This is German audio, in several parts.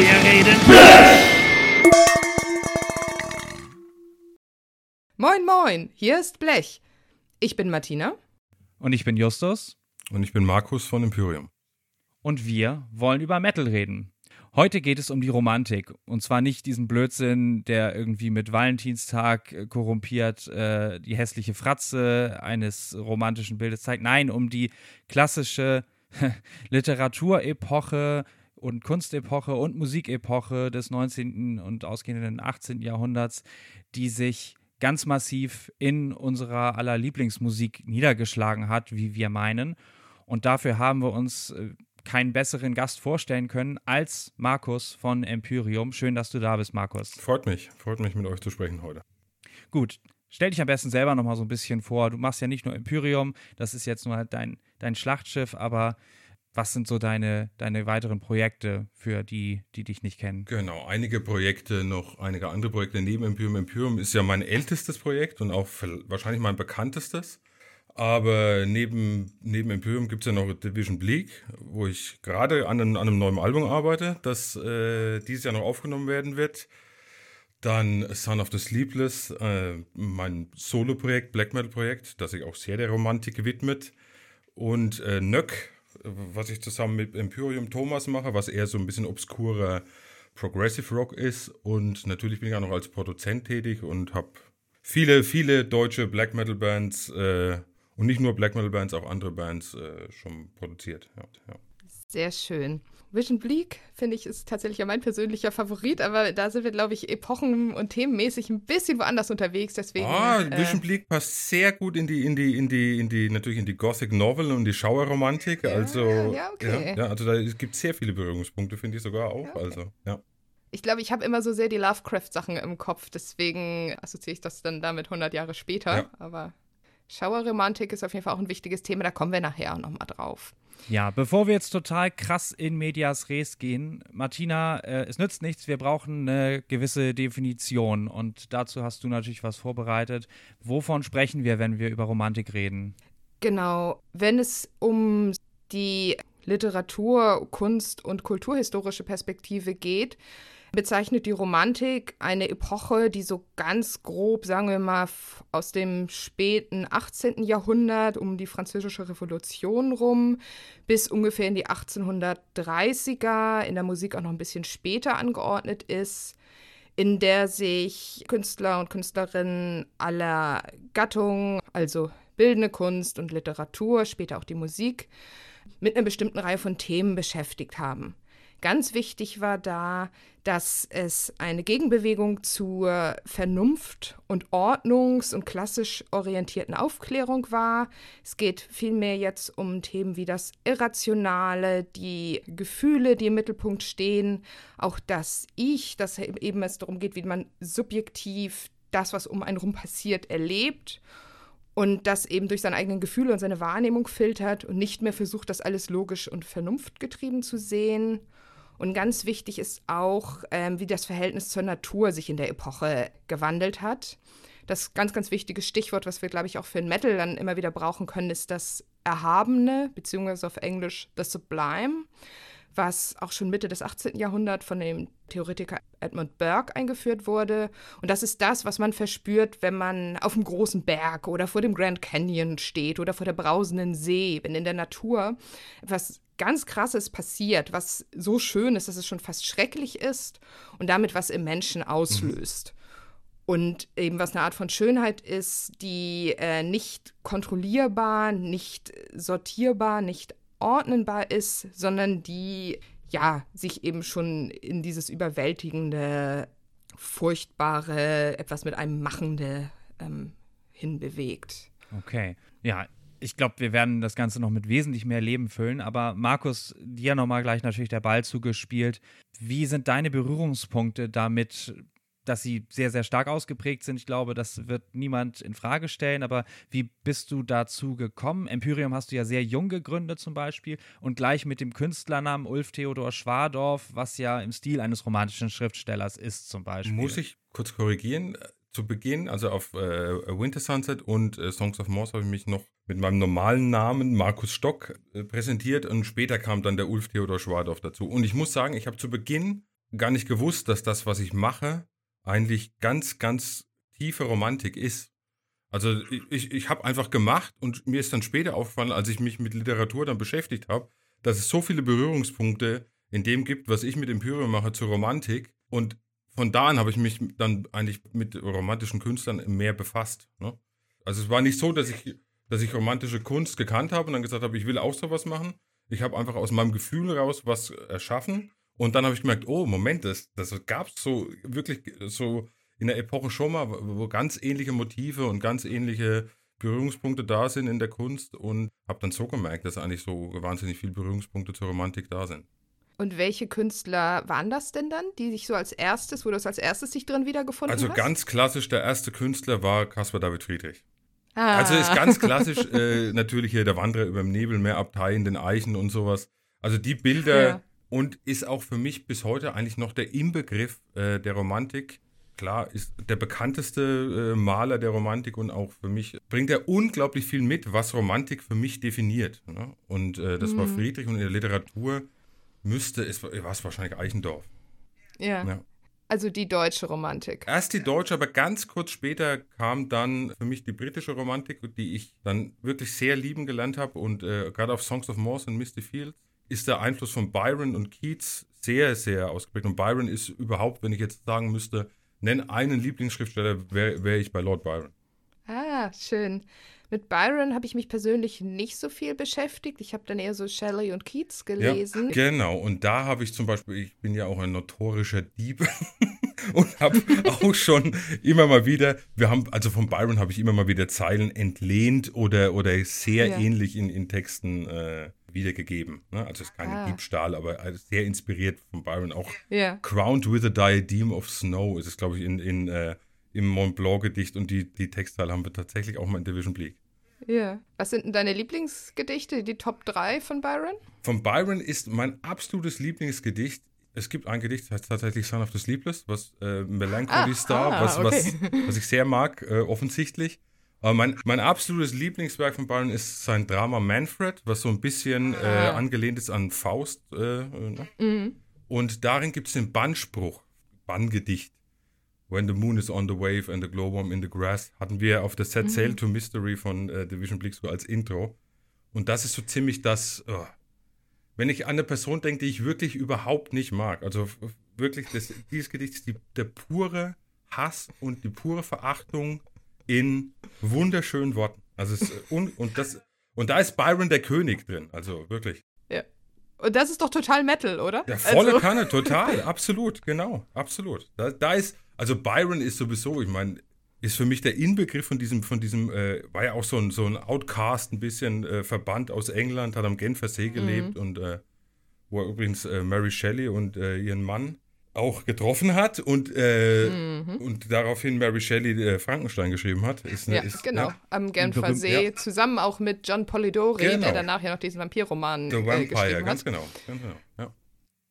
wir reden. Moin, moin, hier ist Blech. Ich bin Martina. Und ich bin Justus. Und ich bin Markus von Imperium. Und wir wollen über Metal reden. Heute geht es um die Romantik. Und zwar nicht diesen Blödsinn, der irgendwie mit Valentinstag äh, korrumpiert äh, die hässliche Fratze eines romantischen Bildes zeigt. Nein, um die klassische Literaturepoche und Kunstepoche und Musikepoche des 19. und ausgehenden 18. Jahrhunderts, die sich ganz massiv in unserer aller Lieblingsmusik niedergeschlagen hat, wie wir meinen. Und dafür haben wir uns äh, keinen besseren Gast vorstellen können als Markus von Empyrium. Schön, dass du da bist, Markus. Freut mich, freut mich mit euch zu sprechen heute. Gut, stell dich am besten selber noch mal so ein bisschen vor. Du machst ja nicht nur Empyrium, das ist jetzt nur halt dein, dein Schlachtschiff, aber was sind so deine, deine weiteren Projekte für die, die dich nicht kennen? Genau, einige Projekte, noch einige andere Projekte neben Imperium. Imperium ist ja mein ältestes Projekt und auch wahrscheinlich mein bekanntestes. Aber neben, neben Imperium gibt es ja noch Division Bleak, wo ich gerade an, an, einem neuen Album arbeite, das äh, dieses Jahr noch aufgenommen werden wird. Dann Son of the Sleepless, äh, mein Solo-Projekt, Black Metal-Projekt, das sich auch sehr der Romantik widmet. Und äh, Nöck, was ich zusammen mit Empyrium Thomas mache, was eher so ein bisschen obskurer Progressive Rock ist. Und natürlich bin ich auch noch als Produzent tätig und habe viele, viele deutsche Black Metal Bands äh, und nicht nur Black Metal Bands, auch andere Bands äh, schon produziert. Ja, ja. Sehr schön. Vision Bleak, finde ich, ist tatsächlich ja mein persönlicher Favorit, aber da sind wir, glaube ich, epochen- und themenmäßig ein bisschen woanders unterwegs. Deswegen, ah, äh, Vision Bleak passt sehr gut in die, in die, in die, in die, natürlich in die Gothic Novel und die Schauerromantik. Ja, also, ja, okay. Ja, also da gibt es sehr viele Berührungspunkte, finde ich sogar auch. Okay. Also, ja. Ich glaube, ich habe immer so sehr die Lovecraft-Sachen im Kopf, deswegen assoziiere ich das dann damit 100 Jahre später. Aber Schauerromantik ist auf jeden Fall auch ein wichtiges Thema, da kommen wir nachher auch nochmal drauf. Ja, bevor wir jetzt total krass in Medias Res gehen, Martina, äh, es nützt nichts, wir brauchen eine gewisse Definition und dazu hast du natürlich was vorbereitet. Wovon sprechen wir, wenn wir über Romantik reden? Genau, wenn es um die Literatur, Kunst und kulturhistorische Perspektive geht, bezeichnet die Romantik eine Epoche, die so ganz grob, sagen wir mal, aus dem späten 18. Jahrhundert um die Französische Revolution rum bis ungefähr in die 1830er, in der Musik auch noch ein bisschen später angeordnet ist, in der sich Künstler und Künstlerinnen aller Gattungen, also bildende Kunst und Literatur, später auch die Musik, mit einer bestimmten Reihe von Themen beschäftigt haben. Ganz wichtig war da, dass es eine Gegenbewegung zur Vernunft- und Ordnungs- und klassisch orientierten Aufklärung war. Es geht vielmehr jetzt um Themen wie das Irrationale, die Gefühle, die im Mittelpunkt stehen, auch das Ich, dass eben es darum geht, wie man subjektiv das, was um einen rum passiert, erlebt und das eben durch seine eigenen Gefühle und seine Wahrnehmung filtert und nicht mehr versucht, das alles logisch und vernunftgetrieben zu sehen. Und ganz wichtig ist auch, ähm, wie das Verhältnis zur Natur sich in der Epoche gewandelt hat. Das ganz, ganz wichtige Stichwort, was wir, glaube ich, auch für den Metal dann immer wieder brauchen können, ist das Erhabene, beziehungsweise auf Englisch The Sublime, was auch schon Mitte des 18. Jahrhunderts von dem Theoretiker Edmund Burke eingeführt wurde. Und das ist das, was man verspürt, wenn man auf einem großen Berg oder vor dem Grand Canyon steht oder vor der brausenden See, wenn in der Natur etwas ganz Krasses passiert, was so schön ist, dass es schon fast schrecklich ist und damit was im Menschen auslöst. Mhm. Und eben was eine Art von Schönheit ist, die äh, nicht kontrollierbar, nicht sortierbar, nicht ordnenbar ist, sondern die ja sich eben schon in dieses überwältigende, furchtbare, etwas mit einem Machende ähm, hinbewegt. Okay. Ja, ich glaube, wir werden das Ganze noch mit wesentlich mehr Leben füllen. Aber Markus, dir nochmal gleich natürlich der Ball zugespielt. Wie sind deine Berührungspunkte damit, dass sie sehr, sehr stark ausgeprägt sind? Ich glaube, das wird niemand in Frage stellen. Aber wie bist du dazu gekommen? Empyrium hast du ja sehr jung gegründet zum Beispiel und gleich mit dem Künstlernamen Ulf Theodor Schwadorf, was ja im Stil eines romantischen Schriftstellers ist zum Beispiel. Muss ich kurz korrigieren? zu Beginn, also auf äh, Winter Sunset und äh, Songs of Morse habe ich mich noch mit meinem normalen Namen Markus Stock äh, präsentiert und später kam dann der Ulf Theodor Schwadorf dazu. Und ich muss sagen, ich habe zu Beginn gar nicht gewusst, dass das, was ich mache, eigentlich ganz, ganz tiefe Romantik ist. Also ich, ich habe einfach gemacht und mir ist dann später aufgefallen, als ich mich mit Literatur dann beschäftigt habe, dass es so viele Berührungspunkte in dem gibt, was ich mit Empyreum mache zur Romantik. Und von da an habe ich mich dann eigentlich mit romantischen Künstlern mehr befasst. Ne? Also es war nicht so, dass ich, dass ich romantische Kunst gekannt habe und dann gesagt habe, ich will auch sowas machen. Ich habe einfach aus meinem Gefühl raus was erschaffen. Und dann habe ich gemerkt, oh, Moment, das, das gab es so wirklich so in der Epoche schon mal, wo ganz ähnliche Motive und ganz ähnliche Berührungspunkte da sind in der Kunst und habe dann so gemerkt, dass eigentlich so wahnsinnig viele Berührungspunkte zur Romantik da sind. Und welche Künstler waren das denn dann, die sich so als erstes, wo du es als erstes dich drin wiedergefunden also hast? Also ganz klassisch, der erste Künstler war Caspar David Friedrich. Ah. Also ist ganz klassisch äh, natürlich hier der Wanderer über dem Nebelmeer, Abtei in den Eichen und sowas. Also die Bilder ja. Und ist auch für mich bis heute eigentlich noch der Inbegriff äh, der Romantik klar, ist der bekannteste äh, Maler der Romantik und auch für mich bringt er unglaublich viel mit, was Romantik für mich definiert. Ne? Und äh, das mhm. war Friedrich und in der Literatur müsste es, war es wahrscheinlich Eichendorff. Ja. ja. Also die deutsche Romantik. Erst die deutsche, aber ganz kurz später kam dann für mich die britische Romantik, die ich dann wirklich sehr lieben gelernt habe. Und äh, gerade auf Songs of Morse und Misty Fields ist der Einfluss von Byron und Keats sehr, sehr ausgeprägt. Und Byron ist überhaupt, wenn ich jetzt sagen müsste, nenn einen Lieblingsschriftsteller, wäre wär ich bei Lord Byron. Ah, schön. Mit Byron habe ich mich persönlich nicht so viel beschäftigt. Ich habe dann eher so Shelley und Keats gelesen. Ja, genau, und da habe ich zum Beispiel, ich bin ja auch ein notorischer Dieb und habe auch schon immer mal wieder, wir haben, also von Byron habe ich immer mal wieder Zeilen entlehnt oder, oder sehr ja. ähnlich in, in Texten äh, wiedergegeben. Ne? Also es ist kein ah. Diebstahl, aber sehr inspiriert von Byron. Auch yeah. Crowned with a Diadem of Snow ist es, glaube ich, in, in, äh, im Mont Blanc-Gedicht und die, die Textteile haben wir tatsächlich auch mal in Division Bleak. Ja. Yeah. Was sind denn deine Lieblingsgedichte, die Top 3 von Byron? Von Byron ist mein absolutes Lieblingsgedicht. Es gibt ein Gedicht, das heißt tatsächlich Son of the Sleepless, was äh, Melancholy ah, Star, ah, was, okay. was, was ich sehr mag, äh, offensichtlich. Aber mein, mein absolutes Lieblingswerk von Byron ist sein Drama Manfred, was so ein bisschen äh, ah. angelehnt ist an Faust. Äh, ne? mhm. Und darin gibt es den Bannspruch, Banngedicht. When the moon is on the wave and the glowworm in the grass, hatten wir auf der Set mhm. Sail to Mystery von äh, Division Bleak so als Intro. Und das ist so ziemlich das, oh, wenn ich an eine Person denke, die ich wirklich überhaupt nicht mag. Also wirklich, das, dieses Gedicht ist die, der pure Hass und die pure Verachtung in wunderschönen Worten. Also es, und, und, das, und da ist Byron der König drin, also wirklich. Ja. Und das ist doch total Metal, oder? Ja, volle also. Kanne, total, absolut, genau, absolut. Da, da ist, also Byron ist sowieso, ich meine, ist für mich der Inbegriff von diesem, von diesem, äh, war ja auch so ein, so ein Outcast, ein bisschen äh, Verband aus England, hat am Genfer See gelebt mhm. und äh, wo er übrigens äh, Mary Shelley und äh, ihren Mann auch getroffen hat und, äh, mhm. und daraufhin Mary Shelley äh, Frankenstein geschrieben hat. Ist, ja, ist, genau, ja, am Genfer See, ja. zusammen auch mit John Polidori, genau. der danach ja noch diesen Vampirroman äh, Vampire, geschrieben ganz hat. Genau, ganz genau, ja.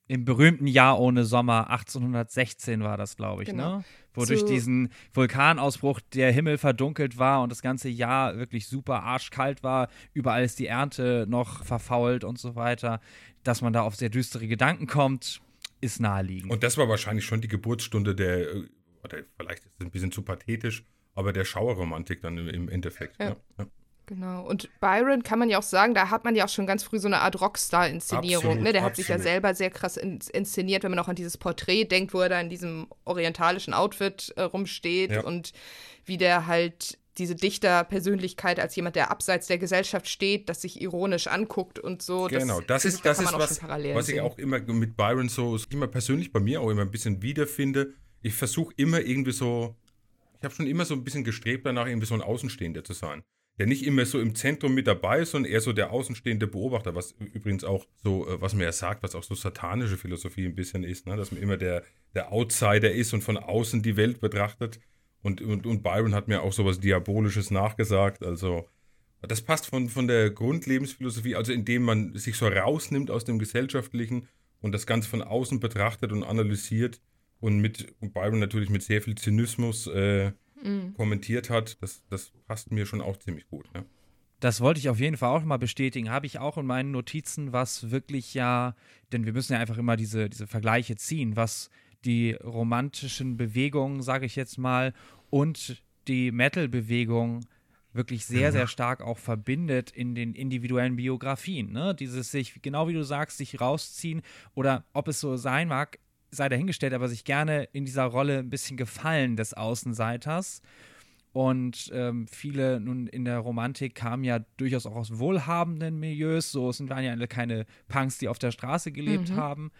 Im berühmten Jahr ohne Sommer, 1816 war das, glaube ich, genau. ne? Wo durch diesen Vulkanausbruch der Himmel verdunkelt war und das ganze Jahr wirklich super arschkalt war. Überall ist die Ernte noch verfault und so weiter. Dass man da auf sehr düstere Gedanken kommt, ist naheliegend. Und das war wahrscheinlich schon die Geburtsstunde der, äh, oder vielleicht ist es ein bisschen zu pathetisch, aber der Schauerromantik dann im Endeffekt. Ja. Ja, Genau. Und Byron kann man ja auch sagen, da hat man ja auch schon ganz früh so eine Art Rockstar-Inszenierung. Ne? Der hat sich ja selber sehr krass in inszeniert, wenn man auch an dieses Porträt denkt, wo er da in diesem orientalischen Outfit äh, rumsteht ja. und wie der halt diese Dichterpersönlichkeit als jemand, der abseits der Gesellschaft steht, das sich ironisch anguckt und so. Genau, das, das ist, das ist was, was ich auch immer mit Byron so, immer persönlich bei mir auch immer ein bisschen wiederfinde. Ich versuche immer irgendwie so, ich habe schon immer so ein bisschen gestrebt danach, irgendwie so ein Außenstehender zu sein. Der nicht immer so im Zentrum mit dabei ist, sondern eher so der außenstehende Beobachter, was übrigens auch so, äh, was man ja sagt, was auch so satanische Philosophie ein bisschen ist, ne? dass man immer der, der Outsider ist und von außen die Welt betrachtet. Und, und, und Byron hat mir auch sowas Diabolisches nachgesagt. Also, das passt von, von der Grundlebensphilosophie, also indem man sich so rausnimmt aus dem Gesellschaftlichen und das Ganze von außen betrachtet und analysiert und mit und Byron natürlich mit sehr viel Zynismus äh, mhm. kommentiert hat. Das, das passt mir schon auch ziemlich gut. Ne? Das wollte ich auf jeden Fall auch mal bestätigen. Habe ich auch in meinen Notizen, was wirklich ja, denn wir müssen ja einfach immer diese, diese Vergleiche ziehen, was die romantischen Bewegungen, sage ich jetzt mal, und die Metal-Bewegung wirklich sehr, sehr stark auch verbindet in den individuellen Biografien. Ne? Dieses sich, genau wie du sagst, sich rausziehen oder ob es so sein mag, sei dahingestellt, aber sich gerne in dieser Rolle ein bisschen gefallen des Außenseiters. Und ähm, viele nun in der Romantik kamen ja durchaus auch aus wohlhabenden Milieus. So sind waren ja alle keine Punks, die auf der Straße gelebt mhm. haben.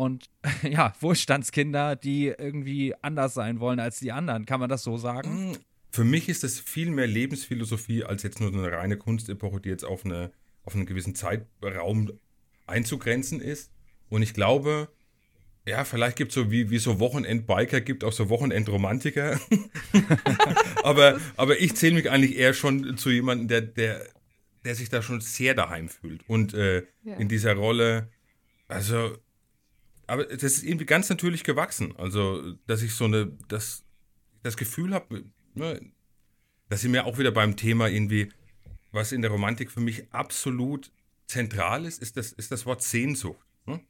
Und ja, Wohlstandskinder, die irgendwie anders sein wollen als die anderen. Kann man das so sagen? Mm, für mich ist das viel mehr Lebensphilosophie als jetzt nur eine reine Kunstepoche, die jetzt auf, eine, auf einen gewissen Zeitraum einzugrenzen ist. Und ich glaube, ja, vielleicht gibt es so wie, wie so Wochenendbiker, gibt auch so Wochenendromantiker. aber, aber ich zähle mich eigentlich eher schon zu jemandem, der, der, der sich da schon sehr daheim fühlt. Und äh, ja. in dieser Rolle, also, aber das ist irgendwie ganz natürlich gewachsen. Also, dass ich so eine, das, das Gefühl habe, ne, dass sie mir auch wieder beim Thema irgendwie, was in der Romantik für mich absolut zentral ist, ist das, ist das Wort Sehnsucht. Ne?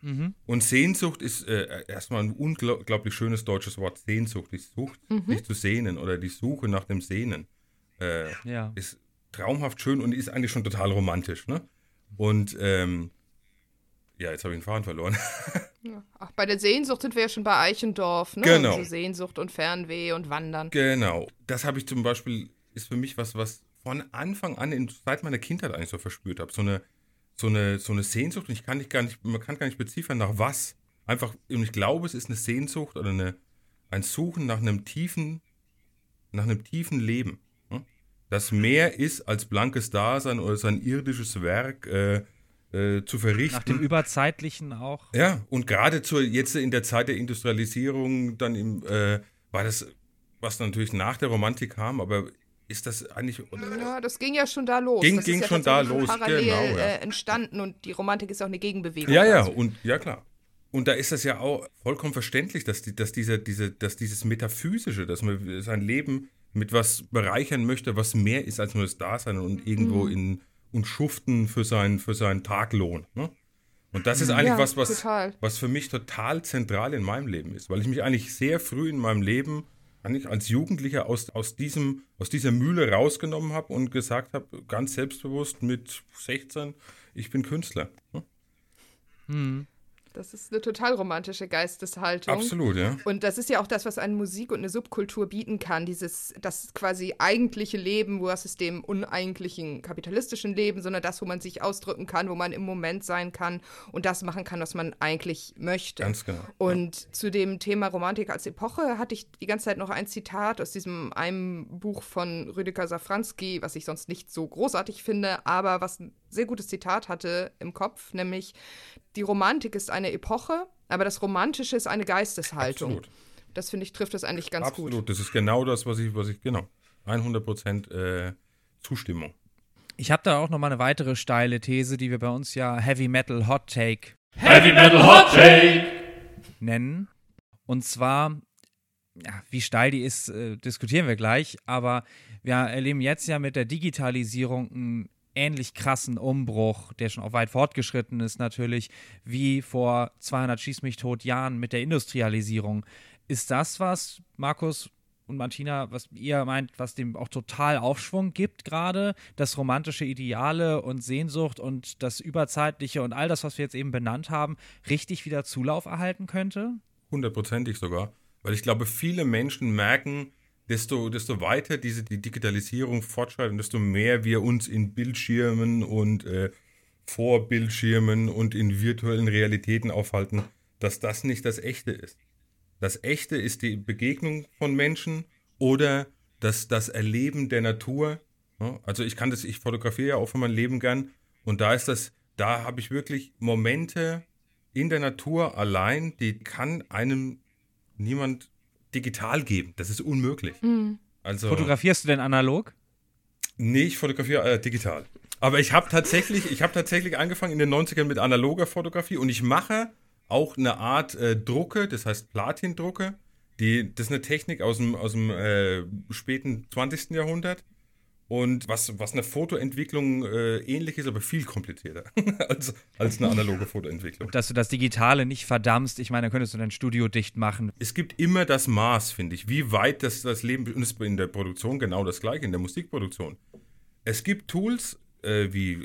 Mhm. Und Sehnsucht ist äh, erstmal ein unglaublich schönes deutsches Wort. Sehnsucht, die Sucht, mhm. sich zu sehnen oder die Suche nach dem Sehnen. Äh, ja. Ist traumhaft schön und ist eigentlich schon total romantisch. Ne? Und ähm, ja, jetzt habe ich den Faden verloren. Ja. Ach, bei der Sehnsucht sind wir ja schon bei Eichendorf, ne? Genau. Also Sehnsucht und Fernweh und Wandern. Genau. Das habe ich zum Beispiel, ist für mich was, was von Anfang an, in, seit meiner Kindheit eigentlich so verspürt habe. So eine, so eine, so eine Sehnsucht und ich kann nicht gar nicht, man kann gar nicht beziffern nach was. Einfach, und ich glaube, es ist eine Sehnsucht oder eine, ein Suchen nach einem tiefen, nach einem tiefen Leben. Ne? Das mehr ist als blankes Dasein oder sein irdisches Werk, äh, äh, zu verrichten. Nach dem Überzeitlichen auch. Ja, und gerade zur, jetzt in der Zeit der Industrialisierung, dann im, äh, war das, was natürlich nach der Romantik kam, aber ist das eigentlich. Ja, das ging ja schon da los. Ging, das ging ja schon da los, parallel, genau. Ja. Äh, entstanden und die Romantik ist auch eine Gegenbewegung. Ja, ja, und ja, klar. Und da ist das ja auch vollkommen verständlich, dass, die, dass, diese, diese, dass dieses Metaphysische, dass man sein Leben mit was bereichern möchte, was mehr ist als nur das Dasein und irgendwo mhm. in und schuften für seinen, für seinen Taglohn. Ne? Und das ist eigentlich ja, was, was, was für mich total zentral in meinem Leben ist, weil ich mich eigentlich sehr früh in meinem Leben eigentlich als Jugendlicher aus, aus, diesem, aus dieser Mühle rausgenommen habe und gesagt habe, ganz selbstbewusst mit 16, ich bin Künstler. Ne? Hm. Das ist eine total romantische Geisteshaltung. Absolut, ja. Und das ist ja auch das, was eine Musik und eine Subkultur bieten kann. Dieses, das quasi eigentliche Leben versus dem uneigentlichen kapitalistischen Leben, sondern das, wo man sich ausdrücken kann, wo man im Moment sein kann und das machen kann, was man eigentlich möchte. Ganz genau. Und ja. zu dem Thema Romantik als Epoche hatte ich die ganze Zeit noch ein Zitat aus diesem einem Buch von Rüdiger Safranski, was ich sonst nicht so großartig finde, aber was sehr gutes Zitat hatte im Kopf, nämlich die Romantik ist eine Epoche, aber das Romantische ist eine Geisteshaltung. Absolut. Das finde ich trifft das eigentlich ganz Absolut. gut. Absolut, das ist genau das, was ich, was ich, genau, 100 Prozent äh, Zustimmung. Ich habe da auch noch mal eine weitere steile These, die wir bei uns ja Heavy Metal Hot Take Heavy Metal Hot Take nennen. Und zwar, ja, wie steil die ist, äh, diskutieren wir gleich. Aber wir erleben jetzt ja mit der Digitalisierung ein ähnlich krassen Umbruch, der schon auch weit fortgeschritten ist natürlich, wie vor 200 Schieß mich tot Jahren mit der Industrialisierung. Ist das was, Markus und Martina, was ihr meint, was dem auch total Aufschwung gibt gerade, das romantische Ideale und Sehnsucht und das Überzeitliche und all das, was wir jetzt eben benannt haben, richtig wieder Zulauf erhalten könnte? Hundertprozentig sogar, weil ich glaube, viele Menschen merken, desto, desto weiter diese die Digitalisierung fortschreitet, desto mehr wir uns in Bildschirmen und äh, vor Bildschirmen und in virtuellen Realitäten aufhalten, dass das nicht das Echte ist. Das Echte ist die Begegnung von Menschen oder das, das Erleben der Natur. Also ich kann das, ich fotografiere ja auch für mein Leben gern und da ist das, da habe ich wirklich Momente in der Natur allein, die kann einem niemand digital geben. Das ist unmöglich. Mhm. Also, Fotografierst du denn analog? Nee, ich fotografiere äh, digital. Aber ich habe tatsächlich, ich habe tatsächlich angefangen in den 90ern mit analoger Fotografie und ich mache auch eine Art äh, Drucke, das heißt Platindrucke. Die, das ist eine Technik aus dem, aus dem äh, späten 20. Jahrhundert, und was, was eine Fotoentwicklung äh, ähnlich ist, aber viel komplizierter als, als eine analoge Fotoentwicklung. Dass du das Digitale nicht verdammst, ich meine, da könntest du dein Studio dicht machen. Es gibt immer das Maß, finde ich, wie weit das, das Leben, und es ist in der Produktion genau das gleiche, in der Musikproduktion. Es gibt Tools, äh, wie,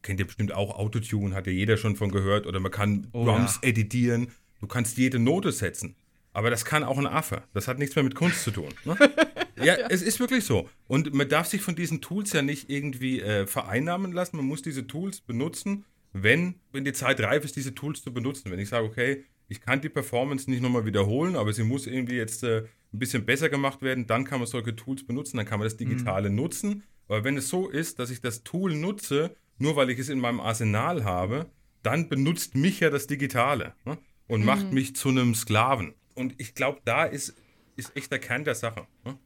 kennt ihr bestimmt auch Autotune, hat ja jeder schon von gehört, oder man kann oh, Drums ja. editieren, du kannst jede Note setzen. Aber das kann auch ein Affe. Das hat nichts mehr mit Kunst zu tun. Ne? Ja, es ist wirklich so. Und man darf sich von diesen Tools ja nicht irgendwie äh, vereinnahmen lassen. Man muss diese Tools benutzen, wenn, wenn die Zeit reif ist, diese Tools zu benutzen. Wenn ich sage, okay, ich kann die Performance nicht nochmal wiederholen, aber sie muss irgendwie jetzt äh, ein bisschen besser gemacht werden, dann kann man solche Tools benutzen, dann kann man das Digitale mhm. nutzen. Aber wenn es so ist, dass ich das Tool nutze, nur weil ich es in meinem Arsenal habe, dann benutzt mich ja das Digitale ne? und mhm. macht mich zu einem Sklaven. Und ich glaube, da ist, ist echt der Kern der Sache. Ne?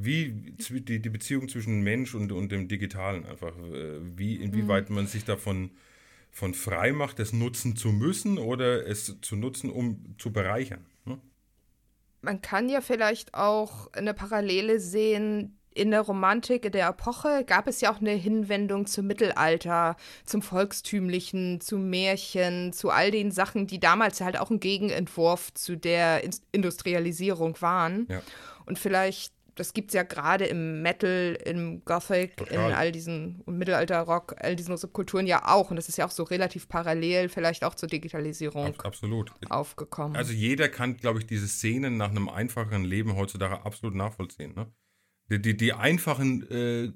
Wie die, die Beziehung zwischen Mensch und, und dem Digitalen einfach, äh, wie, inwieweit mhm. man sich davon von frei macht, es nutzen zu müssen oder es zu nutzen, um zu bereichern. Ne? Man kann ja vielleicht auch eine Parallele sehen. In der Romantik der Epoche gab es ja auch eine Hinwendung zum Mittelalter, zum Volkstümlichen, zu Märchen, zu all den Sachen, die damals halt auch ein Gegenentwurf zu der Industrialisierung waren. Ja. Und vielleicht das gibt es ja gerade im Metal, im Gothic, Total. in all diesen Mittelalter-Rock, all diesen Subkulturen ja auch. Und das ist ja auch so relativ parallel vielleicht auch zur Digitalisierung Ab, absolut. aufgekommen. Also jeder kann, glaube ich, diese Szenen nach einem einfacheren Leben heutzutage absolut nachvollziehen. Ne? Die, die, die einfachen, äh,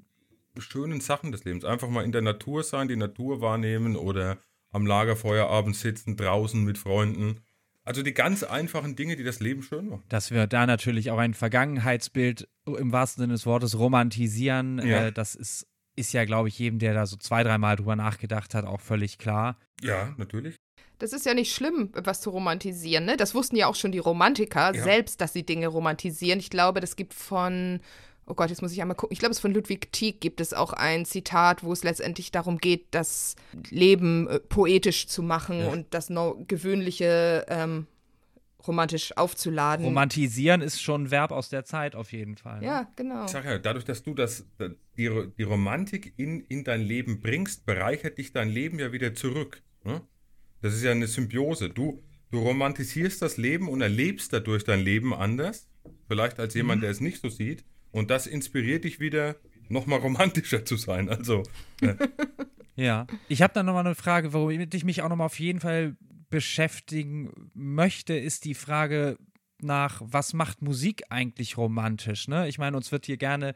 schönen Sachen des Lebens. Einfach mal in der Natur sein, die Natur wahrnehmen oder am Lagerfeuer abends sitzen, draußen mit Freunden also die ganz einfachen Dinge, die das Leben schön machen. Dass wir da natürlich auch ein Vergangenheitsbild im wahrsten Sinne des Wortes romantisieren, ja. äh, das ist, ist ja, glaube ich, jedem, der da so zwei, dreimal drüber nachgedacht hat, auch völlig klar. Ja, natürlich. Das ist ja nicht schlimm, was zu romantisieren. Ne? Das wussten ja auch schon die Romantiker ja. selbst, dass sie Dinge romantisieren. Ich glaube, das gibt von oh Gott, jetzt muss ich einmal gucken. Ich glaube, es von Ludwig Tieck gibt es auch ein Zitat, wo es letztendlich darum geht, das Leben äh, poetisch zu machen ja. und das no Gewöhnliche ähm, romantisch aufzuladen. Romantisieren ist schon ein Verb aus der Zeit auf jeden Fall. Ne? Ja, genau. Ich sag ja, dadurch, dass du das, die, die Romantik in, in dein Leben bringst, bereichert dich dein Leben ja wieder zurück. Ne? Das ist ja eine Symbiose. Du, du romantisierst das Leben und erlebst dadurch dein Leben anders. Vielleicht als jemand, mhm. der es nicht so sieht. Und das inspiriert dich wieder, nochmal romantischer zu sein. Also. Äh. ja, ich habe dann nochmal eine Frage, womit ich mich auch nochmal auf jeden Fall beschäftigen möchte, ist die Frage nach, was macht Musik eigentlich romantisch? Ne? Ich meine, uns wird hier gerne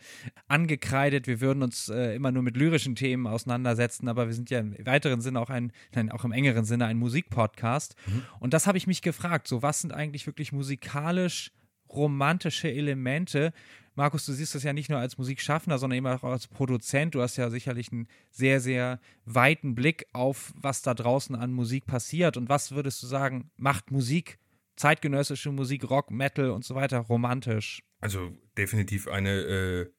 angekreidet, wir würden uns äh, immer nur mit lyrischen Themen auseinandersetzen, aber wir sind ja im weiteren Sinne auch ein, nein, auch im engeren Sinne ein Musikpodcast. Mhm. Und das habe ich mich gefragt, so was sind eigentlich wirklich musikalisch romantische Elemente, Markus, du siehst das ja nicht nur als Musikschaffender, sondern eben auch als Produzent. Du hast ja sicherlich einen sehr, sehr weiten Blick auf, was da draußen an Musik passiert. Und was würdest du sagen, macht Musik, zeitgenössische Musik, Rock, Metal und so weiter romantisch? Also definitiv eine, äh,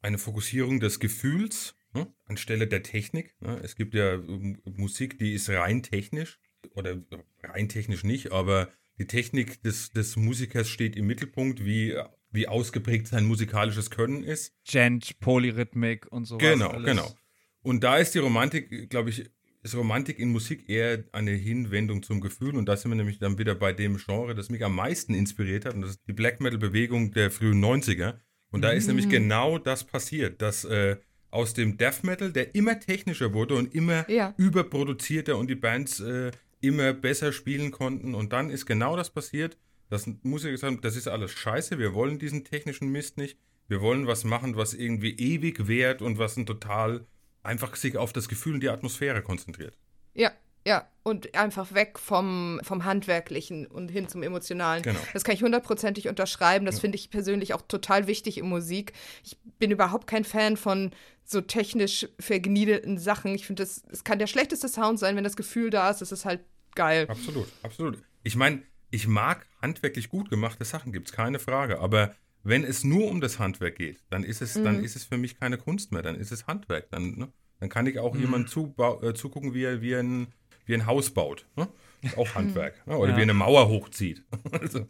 eine Fokussierung des Gefühls ne, anstelle der Technik. Ne? Es gibt ja ähm, Musik, die ist rein technisch oder rein technisch nicht, aber die Technik des, des Musikers steht im Mittelpunkt, wie wie ausgeprägt sein musikalisches Können ist. Gent, Polyrhythmik und so Genau, alles. genau. Und da ist die Romantik, glaube ich, ist Romantik in Musik eher eine Hinwendung zum Gefühl. Und da sind wir nämlich dann wieder bei dem Genre, das mich am meisten inspiriert hat. Und das ist die Black Metal-Bewegung der frühen 90er. Und da mhm. ist nämlich genau das passiert, dass äh, aus dem Death Metal, der immer technischer wurde und immer ja. überproduzierter und die Bands äh, immer besser spielen konnten. Und dann ist genau das passiert, das Musiker sagen, das ist alles scheiße, wir wollen diesen technischen Mist nicht. Wir wollen was machen, was irgendwie ewig währt und was ein total einfach sich auf das Gefühl und die Atmosphäre konzentriert. Ja, ja, und einfach weg vom, vom Handwerklichen und hin zum Emotionalen. Genau. Das kann ich hundertprozentig unterschreiben. Das ja. finde ich persönlich auch total wichtig in Musik. Ich bin überhaupt kein Fan von so technisch vergniedelten Sachen. Ich finde, es kann der schlechteste Sound sein, wenn das Gefühl da ist. Das ist halt geil. Absolut, absolut. Ich meine, ich mag handwerklich gut gemachte Sachen, gibt es keine Frage. Aber wenn es nur um das Handwerk geht, dann ist es, mhm. dann ist es für mich keine Kunst mehr, dann ist es Handwerk. Dann, ne? dann kann ich auch mhm. jemandem zu, äh, zugucken, wie er, wie, ein, wie ein Haus baut. Ne? Auch Handwerk. ne? Oder ja. wie eine Mauer hochzieht. also.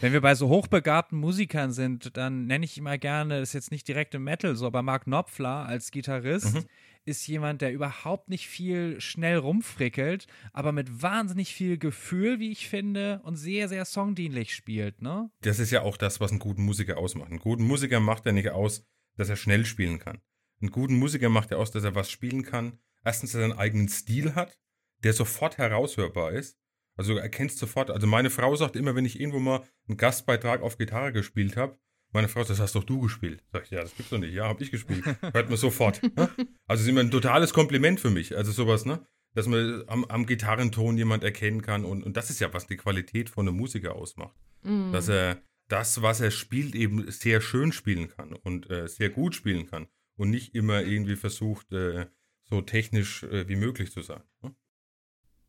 Wenn wir bei so hochbegabten Musikern sind, dann nenne ich immer gerne, das ist jetzt nicht direkt im Metal so, aber Mark Knopfler als Gitarrist mhm. ist jemand, der überhaupt nicht viel schnell rumfrickelt, aber mit wahnsinnig viel Gefühl, wie ich finde, und sehr, sehr songdienlich spielt, ne? Das ist ja auch das, was einen guten Musiker ausmacht. Einen guten Musiker macht er nicht aus, dass er schnell spielen kann. Einen guten Musiker macht er aus, dass er was spielen kann. Erstens, dass er einen eigenen Stil hat, der sofort heraushörbar ist also du erkennst sofort, also meine Frau sagt immer, wenn ich irgendwo mal einen Gastbeitrag auf Gitarre gespielt habe, meine Frau sagt, das hast doch du gespielt. Sag ich, ja, das gibt's doch nicht. Ja, hab ich gespielt. Hört man sofort. Ne? Also ist immer ein totales Kompliment für mich. Also sowas, ne? Dass man am, am Gitarrenton jemand erkennen kann. Und, und das ist ja, was die Qualität von einem Musiker ausmacht. Mm. Dass er das, was er spielt, eben sehr schön spielen kann und äh, sehr gut spielen kann. Und nicht immer irgendwie versucht, äh, so technisch äh, wie möglich zu sein. Ne?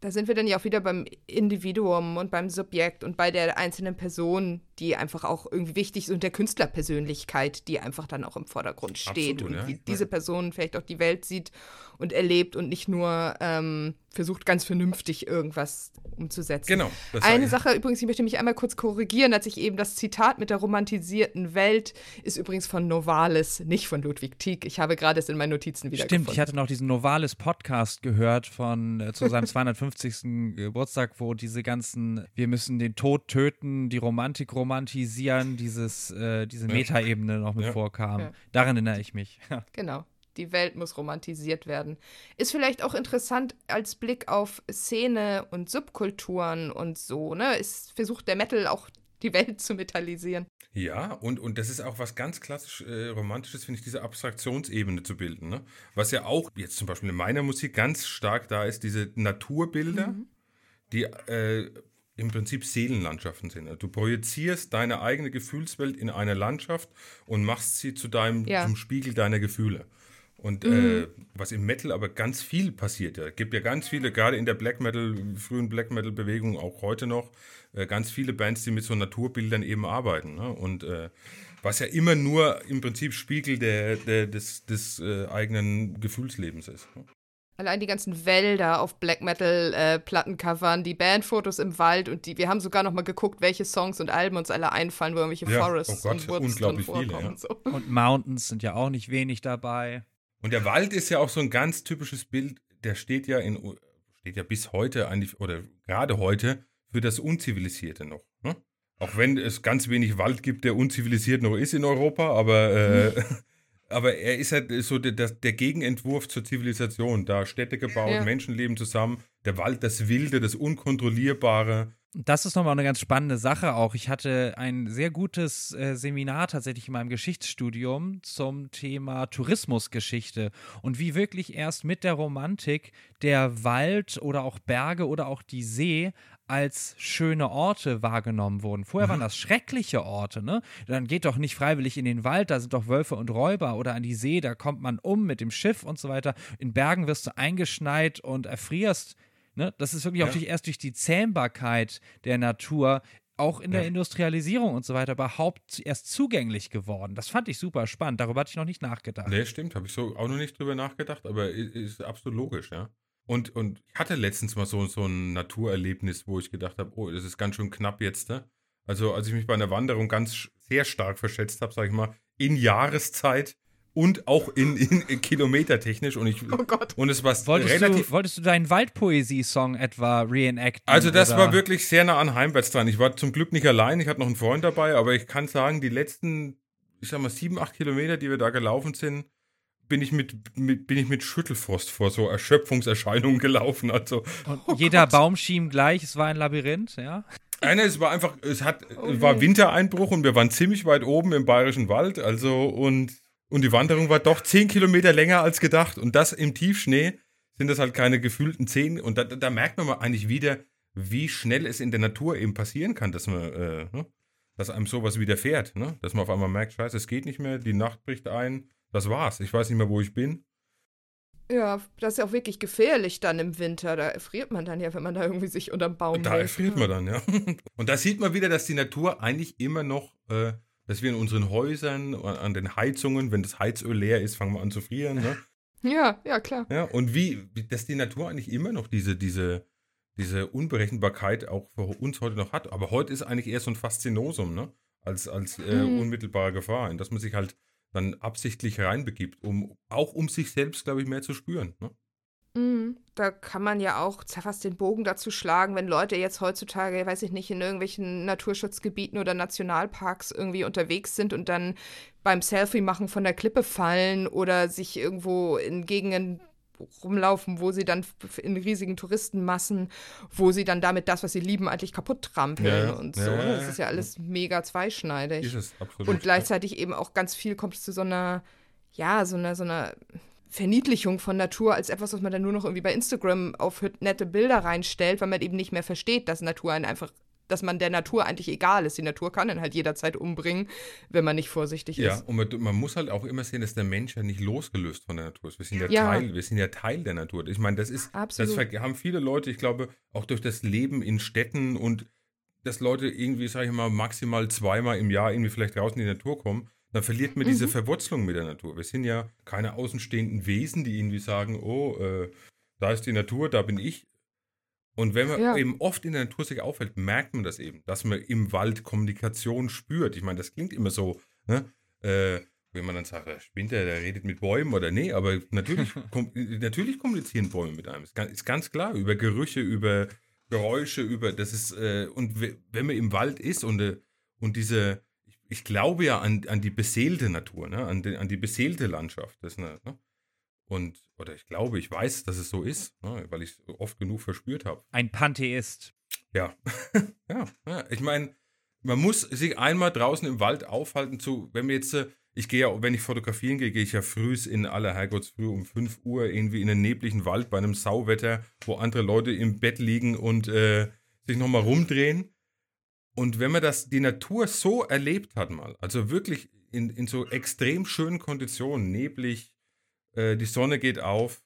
Da sind wir dann ja auch wieder beim Individuum und beim Subjekt und bei der einzelnen Person, die einfach auch irgendwie wichtig ist und der Künstlerpersönlichkeit, die einfach dann auch im Vordergrund steht Absolut, und wie ja. diese Person vielleicht auch die Welt sieht und erlebt und nicht nur ähm, versucht ganz vernünftig irgendwas umzusetzen. Genau. Eine Sache übrigens, ich möchte mich einmal kurz korrigieren, als ich eben das Zitat mit der romantisierten Welt ist übrigens von Novalis, nicht von Ludwig Tieck. Ich habe gerade es in meinen Notizen wieder Stimmt, ich hatte noch diesen Novalis Podcast gehört von äh, zu seinem 250. Geburtstag, wo diese ganzen wir müssen den Tod töten, die Romantik romantisieren, dieses äh, diese ja. Metaebene noch mit ja. vorkam. Ja. Daran erinnere ich mich. Genau die Welt muss romantisiert werden. Ist vielleicht auch interessant als Blick auf Szene und Subkulturen und so, ne? Ist versucht der Metal auch die Welt zu metallisieren. Ja, und, und das ist auch was ganz klassisch äh, Romantisches, finde ich, diese Abstraktionsebene zu bilden. Ne? Was ja auch jetzt zum Beispiel in meiner Musik ganz stark da ist, diese Naturbilder, mhm. die äh, im Prinzip Seelenlandschaften sind. Du projizierst deine eigene Gefühlswelt in eine Landschaft und machst sie zu deinem, ja. zum Spiegel deiner Gefühle. Und mhm. äh, was im Metal aber ganz viel passiert. Es gibt ja ganz viele, gerade in der Black Metal, frühen Black Metal Bewegung, auch heute noch, äh, ganz viele Bands, die mit so Naturbildern eben arbeiten. Ne? Und äh, was ja immer nur im Prinzip Spiegel der, der des, des äh, eigenen Gefühlslebens ist. Ne? Allein die ganzen Wälder auf Black Metal äh, die Bandfotos im Wald und die, wir haben sogar noch mal geguckt, welche Songs und Alben uns alle einfallen, wo irgendwelche ja, Forests oh Gott, und Woods drin vorkommen viele, ja. und so. Und Mountains sind ja auch nicht wenig dabei. Und der Wald ist ja auch so ein ganz typisches Bild, der steht ja in steht ja bis heute eigentlich, oder gerade heute für das Unzivilisierte noch. Ne? Auch wenn es ganz wenig Wald gibt, der unzivilisiert noch ist in Europa, aber, äh, mhm. aber er ist halt so der, der, Gegenentwurf zur Zivilisation. Da Städte gebaut, ja. Menschen leben zusammen, der Wald, das Wilde, das Unkontrollierbare. Das ist nochmal eine ganz spannende Sache auch. Ich hatte ein sehr gutes äh, Seminar tatsächlich in meinem Geschichtsstudium zum Thema Tourismusgeschichte und wie wirklich erst mit der Romantik der Wald oder auch Berge oder auch die See als schöne Orte wahrgenommen wurden. Vorher waren mhm. das schreckliche Orte, ne? Dann geht doch nicht freiwillig in den Wald, da sind doch Wölfe und Räuber oder an die See, da kommt man um mit dem Schiff und so weiter. In Bergen wirst du eingeschneit und erfrierst Ne? Das ist wirklich ja. auch durch, erst durch die Zähmbarkeit der Natur auch in der Industrialisierung und so weiter überhaupt erst zugänglich geworden. Das fand ich super spannend. Darüber hatte ich noch nicht nachgedacht. Nee, stimmt. Habe ich so auch noch nicht drüber nachgedacht, aber ist, ist absolut logisch, ja. Und, und ich hatte letztens mal so, so ein Naturerlebnis, wo ich gedacht habe, oh, das ist ganz schön knapp jetzt, ne? Also, als ich mich bei einer Wanderung ganz sehr stark verschätzt habe, sage ich mal, in Jahreszeit und auch in, in, in kilometertechnisch und ich oh Gott. und es war wolltest relativ du, wolltest du deinen Waldpoesie-Song etwa reenacten? Also das oder? war wirklich sehr nah an Heimwärts dran. Ich war zum Glück nicht allein, ich hatte noch einen Freund dabei, aber ich kann sagen, die letzten, ich sag mal sieben, acht Kilometer, die wir da gelaufen sind, bin ich mit, mit bin ich mit Schüttelfrost vor so Erschöpfungserscheinungen gelaufen. Also und oh jeder Gott. Baum schien gleich, es war ein Labyrinth, ja. Einer, es war einfach, es hat, okay. war Wintereinbruch und wir waren ziemlich weit oben im Bayerischen Wald, also und und die Wanderung war doch zehn Kilometer länger als gedacht. Und das im Tiefschnee sind das halt keine gefühlten zehn. Und da, da merkt man mal eigentlich wieder, wie schnell es in der Natur eben passieren kann, dass man, äh, ne? dass einem sowas widerfährt. Ne? Dass man auf einmal merkt, scheiße, es geht nicht mehr, die Nacht bricht ein, das war's. Ich weiß nicht mehr, wo ich bin. Ja, das ist ja auch wirklich gefährlich dann im Winter. Da erfriert man dann ja, wenn man da irgendwie sich unterm Baum Da hält. erfriert man dann, ja. Und da sieht man wieder, dass die Natur eigentlich immer noch äh, dass wir in unseren Häusern, an den Heizungen, wenn das Heizöl leer ist, fangen wir an zu frieren. Ne? Ja, ja, klar. Ja, und wie, dass die Natur eigentlich immer noch diese, diese, diese Unberechenbarkeit auch für uns heute noch hat. Aber heute ist eigentlich eher so ein Faszinosum, ne? Als, als äh, Mhm. unmittelbare Gefahr, in das man sich halt dann absichtlich reinbegibt, um auch um sich selbst, glaube ich, mehr zu spüren. Ne? Mhm. Da kann man ja auch fast den Bogen dazu schlagen, wenn Leute jetzt heutzutage, weiß ich nicht, in irgendwelchen Naturschutzgebieten oder Nationalparks irgendwie unterwegs sind und dann beim Selfie machen von der Klippe fallen oder sich irgendwo in Gegenden rumlaufen, wo sie dann in riesigen Touristenmassen, wo sie dann damit das, was sie lieben, eigentlich kaputt trampeln Ja, und so. Ja, Das ist ja ja. alles mega zweischneidig. Ist es, absolut. Und gleichzeitig eben auch ganz viel kommt es zu so einer, ja, so einer, so einer Verniedlichung von Natur als etwas, was man dann nur noch irgendwie bei Instagram auf nette Bilder reinstellt, weil man eben nicht mehr versteht, dass Natur einen einfach, dass man der Natur eigentlich egal ist. Die Natur kann ihn halt jederzeit umbringen, wenn man nicht vorsichtig Ja, ist. und man, man muss halt auch immer sehen, dass der Mensch ja nicht losgelöst von der Natur ist. Wir sind ja, Ja. Teil, wir sind ja Teil der Natur. Ich meine, das ist, Absolut. das haben viele Leute, ich glaube, auch durch das Leben in Städten und dass Leute irgendwie, sage ich mal, maximal zweimal im Jahr irgendwie vielleicht raus in die Natur kommen, dann verliert man diese Mhm. Verwurzelung mit der Natur. Wir sind ja keine außenstehenden Wesen, die irgendwie sagen, oh, äh, da ist die Natur, da bin ich. Und wenn man Ja. eben oft in der Natur sich aufhält, merkt man das eben, dass man im Wald Kommunikation spürt. Ich meine, das klingt immer so, ne? Äh, wenn man dann sagt, der spinnt der, redet mit Bäumen oder nee, aber natürlich, kom natürlich kommunizieren Bäume mit einem. Ist ganz, ist ganz klar, über Gerüche, über Geräusche, über das ist, äh, und we- wenn man im Wald ist und, äh, und diese, ich, glaube ja an, an die beseelte Natur, ne? an, die, an die beseelte Landschaft. Das, ne? ne? Und, oder ich glaube, ich weiß, dass es so ist, ne? weil ich es oft genug verspürt habe. Ein Pantheist. Ja. ja, ja. Ich meine, man muss sich einmal draußen im Wald aufhalten zu, wenn wir jetzt, äh, ich gehe ja, wenn ich fotografieren gehe, gehe ich ja früh in aller Herrgottsfrüh um 5 Uhr irgendwie in einen nebligen Wald bei einem Sauwetter, wo andere Leute im Bett liegen und äh, sich nochmal rumdrehen. Und wenn man das, die Natur so erlebt hat mal, also wirklich in, in so extrem schönen Konditionen, neblig, äh, die Sonne geht auf,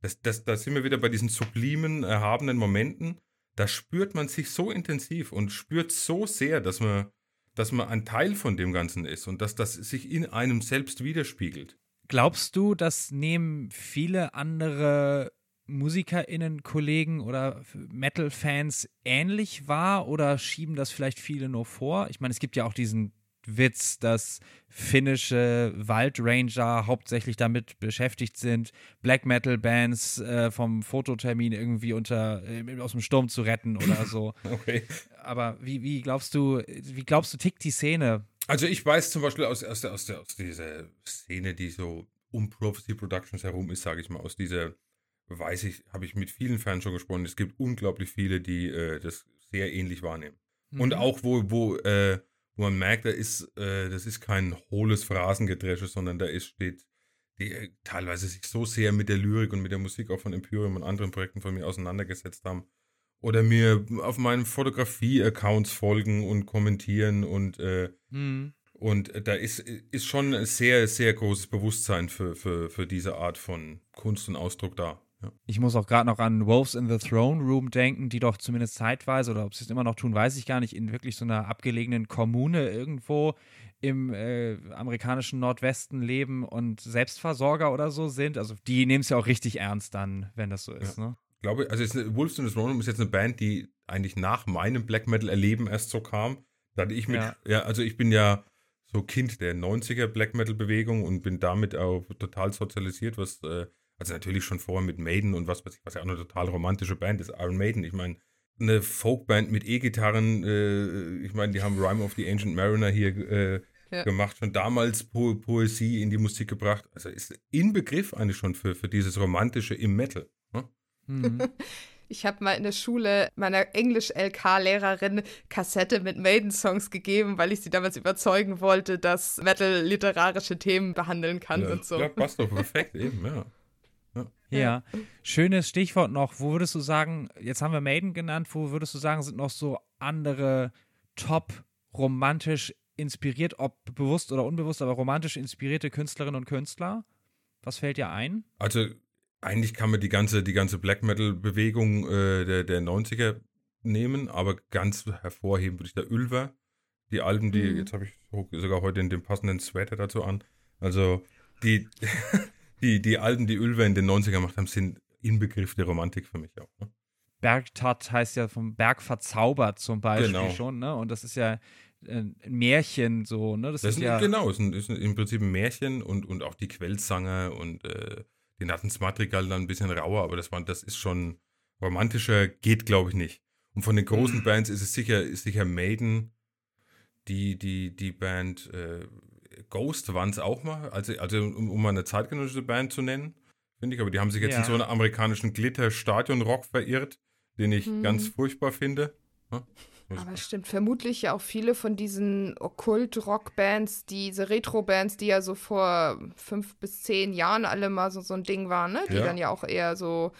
das, das, da sind wir wieder bei diesen sublimen, erhabenen Momenten da spürt man sich so intensiv und spürt so sehr, dass man, dass man ein Teil von dem Ganzen ist und dass das sich in einem selbst widerspiegelt. Glaubst du, das nehmen viele andere MusikerInnen, Kollegen oder Metal-Fans ähnlich wahr oder schieben das vielleicht viele nur vor? Ich meine, es gibt ja auch diesen Witz, dass finnische Waldranger hauptsächlich damit beschäftigt sind, Black Metal Bands äh, vom Fototermin irgendwie unter äh, aus dem Sturm zu retten oder so. Okay. Aber wie, wie glaubst du, wie glaubst du, tickt die Szene? Also ich weiß zum Beispiel aus, aus, der, aus, der, aus dieser Szene, die so um Prophecy Productions herum ist, sage ich mal, aus dieser, weiß ich, habe ich mit vielen Fans schon gesprochen. Es gibt unglaublich viele, die äh, das sehr ähnlich wahrnehmen. Und Mhm. auch wo, wo, äh, wo man merkt, da ist, äh, das ist kein hohles Phrasengedresche, sondern da ist, steht, die äh, teilweise sich so sehr mit der Lyrik und mit der Musik auch von Imperium und anderen Projekten von mir auseinandergesetzt haben. Oder mir auf meinen Fotografie-Accounts folgen und kommentieren und, äh, Mhm. und da ist, ist schon ein sehr, sehr großes Bewusstsein für, für, für diese Art von Kunst und Ausdruck da. Ja. Ich muss auch gerade noch an Wolves in the Throne Room denken, die doch zumindest zeitweise, oder ob sie es immer noch tun, weiß ich gar nicht, in wirklich so einer abgelegenen Kommune irgendwo im äh, amerikanischen Nordwesten leben und Selbstversorger oder so sind. Also die nehmen es ja auch richtig ernst dann, wenn das so ist, ne? Ich glaube, also eine, Wolves in the Throne Room ist jetzt eine Band, die eigentlich nach meinem Black Metal Erleben erst so kam. Da hatte ich mit, Ja. ja. also ich bin ja so Kind der 90er Black Metal Bewegung und bin damit auch total sozialisiert, was, äh, also natürlich schon vorher mit Maiden und was weiß ich, was ja auch eine total romantische Band ist, Iron Maiden. Ich meine, eine Folkband mit E-Gitarren, äh, ich meine, die haben Rhyme of the Ancient Mariner hier äh, Ja. gemacht, schon damals po Poesie in die Musik gebracht. Also ist Inbegriff eigentlich schon für, für dieses Romantische im Metal. Ne? Mhm. Ich habe mal in der Schule meiner Englisch-LK-Lehrerin Kassette mit Maiden-Songs gegeben, weil ich sie damals überzeugen wollte, dass Metal literarische Themen behandeln kann ja, und so. ja, passt doch perfekt, eben, ja. Ja, schönes Stichwort noch. Wo würdest du sagen, jetzt haben wir Maiden genannt, wo würdest du sagen, sind noch so andere top romantisch inspiriert, ob bewusst oder unbewusst, aber romantisch inspirierte Künstlerinnen und Künstler? Was fällt dir ein? Also eigentlich kann man die ganze, die ganze Black Metal-Bewegung äh, der, der 90er nehmen, aber ganz hervorheben würde ich da Ulver. Die Alben, die, Mhm. jetzt habe ich so- sogar heute den, den passenden Sweater dazu an. Also die, die, die Alben, die Ulver in den 90er gemacht haben, sind Inbegriff der Romantik für mich auch. Ne? Bergtott heißt ja vom Berg verzaubert zum Beispiel Genau. schon, ne? Und das ist ja äh, ein Märchen so, ne? Das, Das ist ist ja. genau, ist, ein, ist ein, im Prinzip ein Märchen und, und auch die Quellsanger und äh, die Nattens Madrigal dann ein bisschen rauer, aber das, war, das ist schon romantischer, geht glaube ich nicht. Und von den großen Mhm. Bands ist es sicher, ist sicher Maiden, die, die, die Band äh, Ghost waren es auch mal, also, also um, um mal eine zeitgenössische Band zu nennen, finde ich, aber die haben sich jetzt Ja. in so einen amerikanischen Glitter-Stadion-Rock verirrt, den ich Mhm. ganz furchtbar finde. Ja? Aber es stimmt vermutlich ja auch viele von diesen Okkult-Rock-Bands, diese Retro-Bands, die ja so vor fünf bis zehn Jahren alle mal so, so ein Ding waren, ne? Die Ja. dann ja auch eher so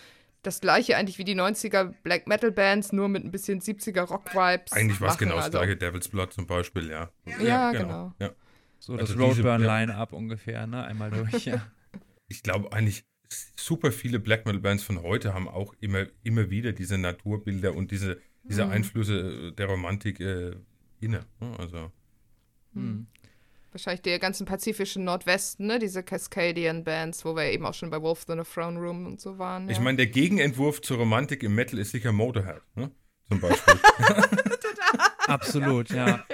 das gleiche eigentlich wie die 90er Black Metal-Bands, nur mit ein bisschen 70er Rock-Vibes. Eigentlich war es genau das Also- gleiche, Devil's Blood zum Beispiel, ja. Ja, genau. Ja. So das Also diese- Roadburn-Line-Up ungefähr, ne? Einmal durch, ja. ich glaube eigentlich, super viele Black Metal Bands von heute haben auch immer, immer wieder diese Naturbilder und diese, diese Mhm. Einflüsse der Romantik äh, inne. ne? Also, Hm. Wahrscheinlich der ganzen pazifischen Nordwesten, ne? Diese Cascadian-Bands, wo wir eben auch schon bei Wolf in the Throne Room und so waren. ich ja. meine, der Gegenentwurf zur Romantik im Metal ist sicher Motorhead, ne? zum Beispiel. Absolut, ja.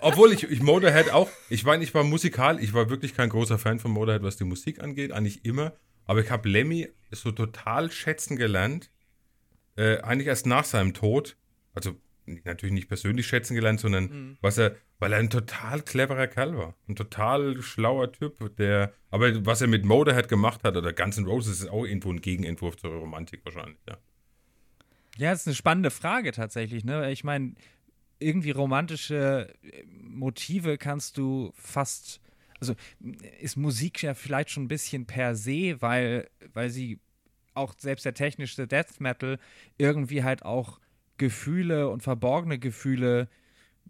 Obwohl ich, ich Motorhead auch, ich meine, ich war musikal, ich war wirklich kein großer Fan von Motorhead, was die Musik angeht, eigentlich immer. Aber ich habe Lemmy so total schätzen gelernt, äh, eigentlich erst nach seinem Tod. Also natürlich nicht persönlich schätzen gelernt, sondern Mhm. was er, weil er ein total cleverer Kerl war. Ein total schlauer Typ, der, aber was er mit Motorhead gemacht hat, oder Guns N' Roses, ist auch irgendwo ein Gegenentwurf zur Romantik wahrscheinlich, ja. Ja, das ist eine spannende Frage tatsächlich, ne? Ich meine, irgendwie romantische äh, Motive kannst du fast, also ist Musik ja vielleicht schon ein bisschen per se, weil, weil sie auch selbst der technische Death Metal irgendwie halt auch Gefühle und verborgene Gefühle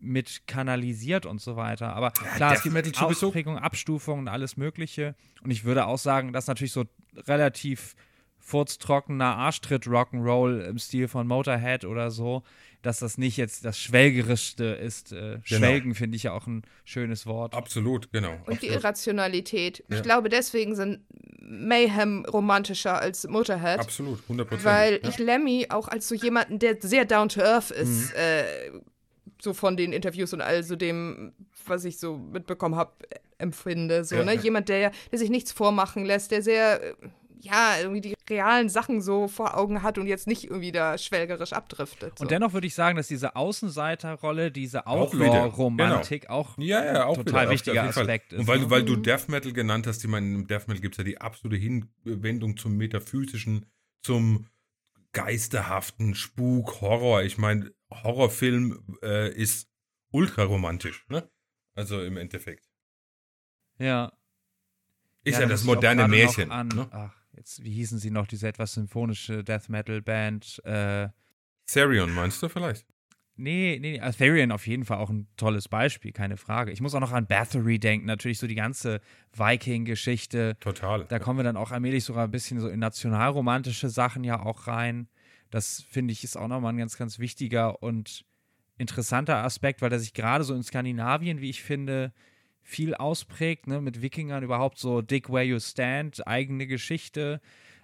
mit kanalisiert und so weiter. Aber klar, es Death gibt Metal sowieso. Ausprägungen, Abstufungen und alles Mögliche. Und ich würde auch sagen, dass natürlich so relativ furztrockener Arschtritt Rock'n'Roll im Stil von Motorhead oder so, dass das nicht jetzt das Schwelgerischste ist. Äh, Schwelgen finde ich ja auch ein schönes Wort. Absolut, genau. Und die absolut. Irrationalität. Ja. Ich glaube, deswegen sind Mayhem romantischer als Motorhead. Absolut, 100 Weil ja. ich Lemmy auch als so jemanden, der sehr down to earth ist, Mhm. äh, so von den Interviews und all so dem, was ich so mitbekommen habe, empfinde. So, Ja, ne? ja. Jemand, der, der sich nichts vormachen lässt, der sehr, äh, ja, irgendwie die realen Sachen so vor Augen hat und jetzt nicht irgendwie da schwelgerisch abdriftet. So. Und dennoch würde ich sagen, dass diese Außenseiterrolle, diese Auch wieder, genau. Outlaw-Romantik auch Ja, ja, auch total wieder, wichtiger. Aspekt ist, Und weil, ne? weil du Death Metal genannt hast, ich meine, im Death Metal gibt es ja die absolute Hinwendung zum Metaphysischen, zum Geisterhaften, Spuk, Horror. Ich meine, Horrorfilm äh, ist ultra romantisch, ne? Also im Endeffekt. ja. Ist ja, da das auch moderne Märchen. An, Ne? Ach, jetzt, wie hießen sie noch, diese etwas symphonische Death Metal Band? Äh, Therion meinst du vielleicht? Nee, nee, Atherian auf jeden Fall auch ein tolles Beispiel, keine Frage. Ich muss auch noch an Bathory denken, natürlich so die ganze Viking-Geschichte. Total. Da kommen wir dann auch allmählich sogar ein bisschen so in nationalromantische Sachen ja auch rein. Das finde ich ist auch nochmal ein ganz, ganz wichtiger und interessanter Aspekt, weil der sich gerade so in Skandinavien, wie ich finde, viel ausprägt, ne? mit Wikingern überhaupt so Dig Where You Stand, eigene Geschichte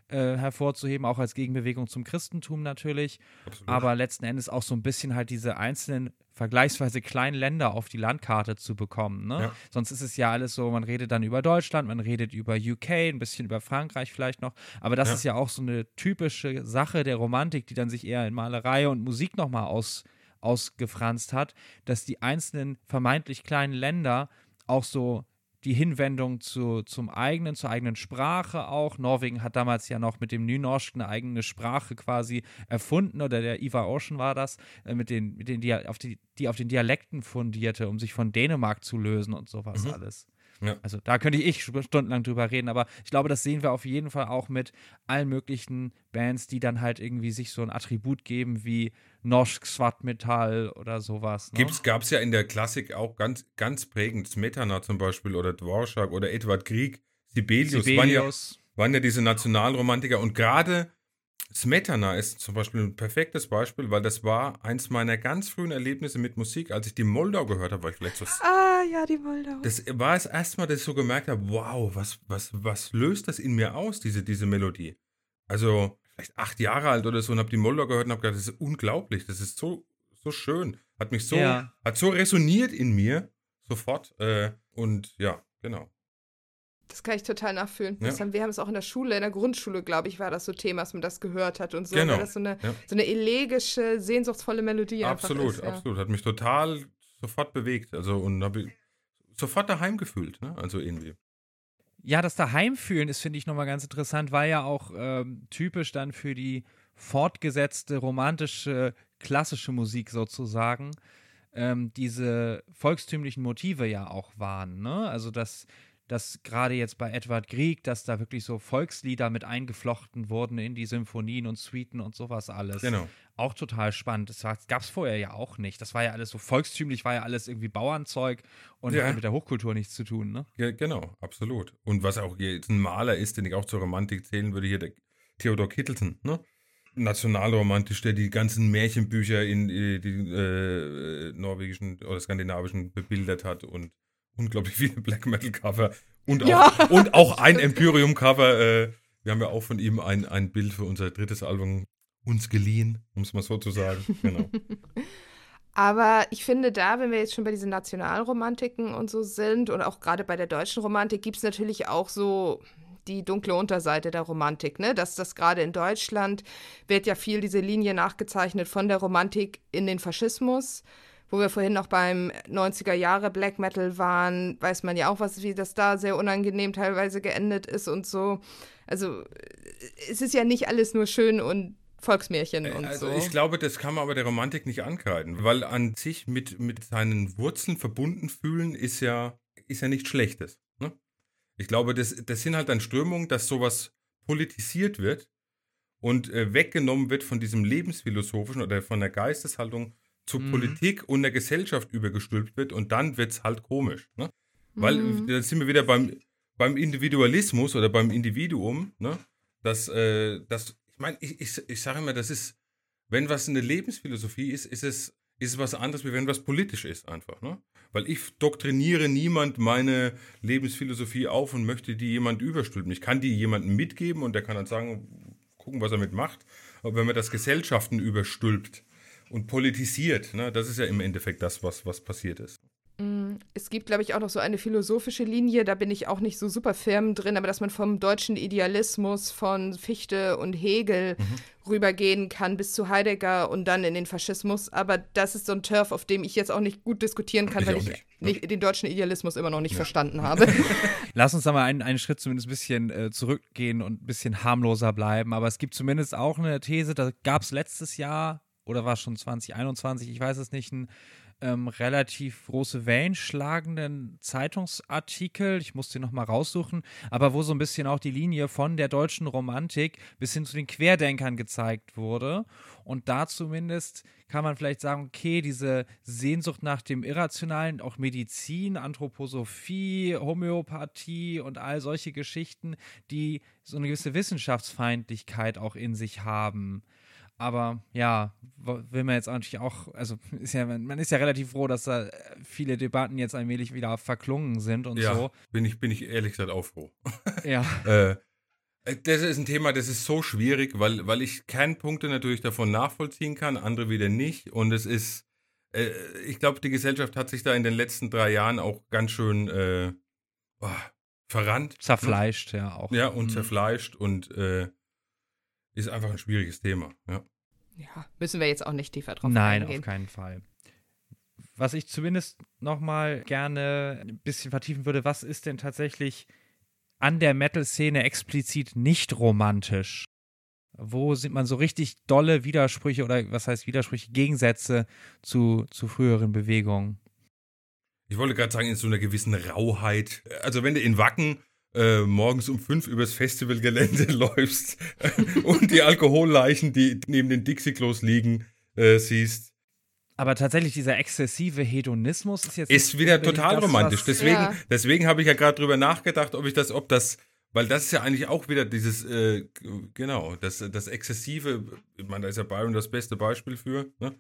äh, hervorzuheben, auch als Gegenbewegung zum Christentum natürlich Absolut. aber letzten Endes auch so ein bisschen halt diese einzelnen vergleichsweise kleinen Länder auf die Landkarte zu bekommen. Ne? Ja. Sonst ist es ja alles so, man redet dann über Deutschland, man redet über UK, ein bisschen über Frankreich vielleicht noch, aber das Ja. ist ja auch so eine typische Sache der Romantik, die dann sich eher in Malerei und Musik nochmal aus, ausgefranst hat, dass die einzelnen vermeintlich kleinen Länder auch so die Hinwendung zu, zum eigenen, zur eigenen Sprache auch. Norwegen hat damals ja noch mit dem Nynorsk eine eigene Sprache quasi erfunden, oder der Ivar Ocean war das, äh, mit den, mit den Dia auf die, die auf den Dialekten fundierte, um sich von Dänemark zu lösen und sowas Mhm. alles. Ja. Also da könnte ich stundenlang drüber reden, aber ich glaube, das sehen wir auf jeden Fall auch mit allen möglichen Bands, die dann halt irgendwie sich so ein Attribut geben wie Norsk Svartmetall oder sowas. Ne? Gibt's, gab's ja in der Klassik auch ganz, ganz prägend. Smetana zum Beispiel oder Dvorak oder Edward Grieg, Sibelius, Waren, ja, Sibelius. waren ja diese Nationalromantiker. Und gerade Smetana ist zum Beispiel ein perfektes Beispiel, weil das war eins meiner ganz frühen Erlebnisse mit Musik. Als ich die Moldau gehört habe, war ich vielleicht so. ah, ja, die Moldau. Das war das erste Mal, dass ich so gemerkt habe, wow, was, was, was löst das in mir aus, diese, diese Melodie? Also, vielleicht acht Jahre alt oder so und habe die Moldau gehört und habe gedacht, das ist unglaublich, das ist so, so schön. Hat mich so, Ja. hat so resoniert in mir, sofort. Äh, und ja, genau. Das kann ich total nachfühlen. Ja. Haben, wir haben es auch in der Schule, in der Grundschule, glaube ich, war das so Thema, dass man das gehört hat und so, Genau. weil das so eine, Ja. so eine elegische, sehnsuchtsvolle Melodie absolut, ist. Ja. absolut. Hat mich total sofort bewegt. Also und habe sofort daheim gefühlt, ne? Also irgendwie. Ja, das Daheimfühlen ist, finde ich, nochmal ganz interessant, weil ja auch ähm, typisch dann für die fortgesetzte romantische, klassische Musik sozusagen ähm, diese volkstümlichen Motive ja auch waren. Ne? Also, dass, dass gerade jetzt bei Edward Grieg, dass da wirklich so Volkslieder mit eingeflochten wurden in die Symphonien und Suiten und sowas alles. Genau. Auch total spannend. Das gab es vorher ja auch nicht. Das war ja alles so volkstümlich, war ja alles irgendwie Bauernzeug und Ja. hatte mit der Hochkultur nichts zu tun. Ne? Ja, genau, absolut. Und was auch jetzt ein Maler ist, den ich auch zur Romantik zählen würde, hier der Theodor Kittelsen, ne? Nationalromantisch, der die ganzen Märchenbücher in äh, die äh, norwegischen oder skandinavischen bebildert hat und unglaublich viele Black Metal Cover und auch, Ja. und auch ein Empyreum Cover. Äh, wir haben ja auch von ihm ein, ein Bild für unser drittes Album uns geliehen, um es mal so zu sagen. Genau. Aber ich finde da, wenn wir jetzt schon bei diesen Nationalromantiken und so sind und auch gerade bei der deutschen Romantik, gibt es natürlich auch so die dunkle Unterseite der Romantik, ne? Dass das gerade in Deutschland wird ja viel diese Linie nachgezeichnet von der Romantik in den Faschismus. Wo wir vorhin noch beim 90er Jahre Black Metal waren, weiß man ja auch, was, wie das da sehr unangenehm teilweise geendet ist und so. Also äh, es ist ja nicht alles nur schön und Volksmärchen und Also so. ich glaube, das kann man aber der Romantik nicht ankreiden, weil an sich mit, mit seinen Wurzeln verbunden fühlen ist ja, ist ja nichts Schlechtes. Ne? Ich glaube, das, das sind halt dann Strömungen, dass sowas politisiert wird und äh, weggenommen wird von diesem lebensphilosophischen oder von der Geisteshaltung zur Mhm. Politik und der Gesellschaft übergestülpt wird und dann wird es halt komisch. Ne? Weil Mhm. da sind wir wieder beim, beim Individualismus oder beim Individuum, ne? dass, äh, das, ich meine, ich, ich, ich sage immer, das ist, wenn was eine Lebensphilosophie ist, ist es, ist es was anderes, wie wenn was politisch ist einfach. Ne? Weil ich doktriniere niemand meine Lebensphilosophie auf und möchte die jemand überstülpen. Ich kann die jemandem mitgeben und der kann dann sagen, gucken, was er mit macht. Aber wenn man das Gesellschaften überstülpt und politisiert, ne, das ist ja im Endeffekt das, was, was passiert ist. Mm, Es gibt, glaube ich, auch noch so eine philosophische Linie, da bin ich auch nicht so super firm drin, aber dass man vom deutschen Idealismus von Fichte und Hegel Mhm. rübergehen kann bis zu Heidegger und dann in den Faschismus. Aber das ist so ein Turf, auf dem ich jetzt auch nicht gut diskutieren kann, Ich weil ich nicht, nicht, den deutschen Idealismus immer noch nicht verstanden habe. Lass uns da mal einen, einen Schritt zumindest ein bisschen äh, zurückgehen und ein bisschen harmloser bleiben. Aber es gibt zumindest auch eine These, da gab es letztes Jahr oder war es schon 2021, ich weiß es nicht, einen ähm, relativ große Wellen schlagenden Zeitungsartikel, ich muss den nochmal raussuchen, aber wo so ein bisschen auch die Linie von der deutschen Romantik bis hin zu den Querdenkern gezeigt wurde. Und da zumindest kann man vielleicht sagen, okay, diese Sehnsucht nach dem Irrationalen, auch Medizin, Anthroposophie, Homöopathie und all solche Geschichten, die so eine gewisse Wissenschaftsfeindlichkeit auch in sich haben. Aber ja, will man jetzt natürlich auch, also ist ja, man ist ja relativ froh, dass da viele Debatten jetzt allmählich wieder verklungen sind und ja, so. bin ich, bin ich ehrlich gesagt auch froh. Ja. Äh, das ist ein Thema, das ist so schwierig, weil, weil ich Kernpunkte natürlich davon nachvollziehen kann, andere wieder nicht. Und es ist, äh, ich glaube, die Gesellschaft hat sich da in den letzten drei Jahren auch ganz schön äh, oh, verrannt. Zerfleischt, ja auch. Ja, und Mhm. zerfleischt und äh, ist einfach ein schwieriges Thema. Ja. ja, müssen wir jetzt auch nicht tiefer drauf Nein, eingehen. auf keinen Fall. Was ich zumindest nochmal gerne ein bisschen vertiefen würde, was ist denn tatsächlich an der Metal-Szene explizit nicht romantisch? Wo sind man so richtig dolle Widersprüche oder was heißt Widersprüche, Gegensätze zu, zu früheren Bewegungen? Ich wollte gerade sagen, in so einer gewissen Rauheit. Also wenn du in Wacken äh, morgens um fünf übers Festivalgelände läufst und die Alkoholleichen, die neben den Dixie-Klos liegen, äh, siehst, Aber tatsächlich dieser exzessive Hedonismus ist jetzt ist wieder total das, romantisch. Deswegen, Ja. deswegen habe ich ja gerade drüber nachgedacht, ob ich das, ob das, weil das ist ja eigentlich auch wieder dieses, äh, genau, das, das exzessive, ich meine, da ist ja Byron das beste Beispiel für, ne?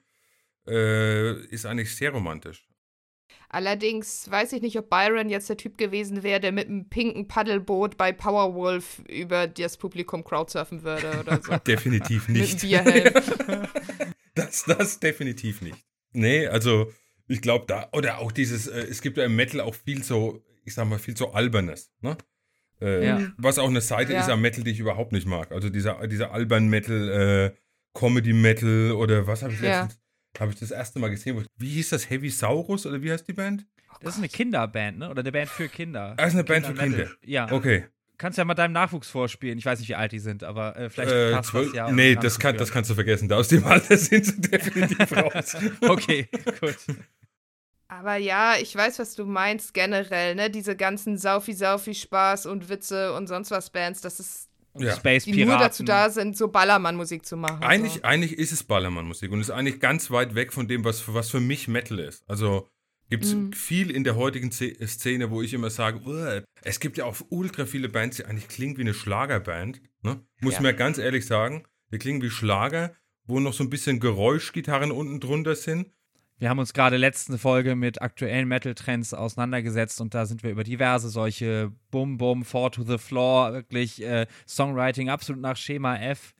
äh, ist eigentlich sehr romantisch. Allerdings weiß ich nicht, ob Byron jetzt der Typ gewesen wäre, der mit einem pinken Paddelboot bei Powerwolf über das Publikum crowdsurfen würde oder so. definitiv nicht. das, das definitiv nicht. Nee, also ich glaube da, oder auch dieses, äh, es gibt ja im Metal auch viel so, ich sag mal, viel so Albernes, ne? Äh, Ja. Was auch eine Seite Ja. ist am Metal, die ich überhaupt nicht mag. Also dieser, dieser albern Metal, äh, Comedy Metal oder was habe ich Ja. letztens, habe ich das erste Mal gesehen. wo- Wie hieß das? Heavy Saurus oder wie heißt die Band? Das ist eine Kinderband, ne? Oder eine Band für Kinder. Ah, ist eine Band für Kindermetal. Kinder. Ja. Okay. Kannst ja mal deinem Nachwuchs vorspielen. Ich weiß nicht, wie alt die sind, aber äh, vielleicht Äh, passt zwölf, das ja. nee, das das, kann, das kannst du vergessen. Da aus dem Alter sind sie definitiv raus. Okay, gut. Aber ja, ich weiß, was du meinst generell, ne? Diese ganzen Saufi-Saufi-Spaß und Witze und sonst was Bands, das ist, Ja. Space die Piraten. nur dazu da sind, so Ballermann-Musik zu machen. Eigentlich, so. eigentlich ist es Ballermann-Musik und ist eigentlich ganz weit weg von dem, was, was für mich Metal ist. Also gibt es Mhm. viel in der heutigen Ze- Szene, wo ich immer sage, es gibt ja auch ultra viele Bands, die eigentlich klingen wie eine Schlagerband. Ne? Muss Ja. mir ganz ehrlich sagen, die klingen wie Schlager, wo noch so ein bisschen Geräuschgitarren unten drunter sind. Wir haben uns gerade letzte Folge mit aktuellen Metal-Trends auseinandergesetzt und da sind wir über diverse solche Bum Bum, Four to the Floor, wirklich äh, Songwriting absolut nach Schema F.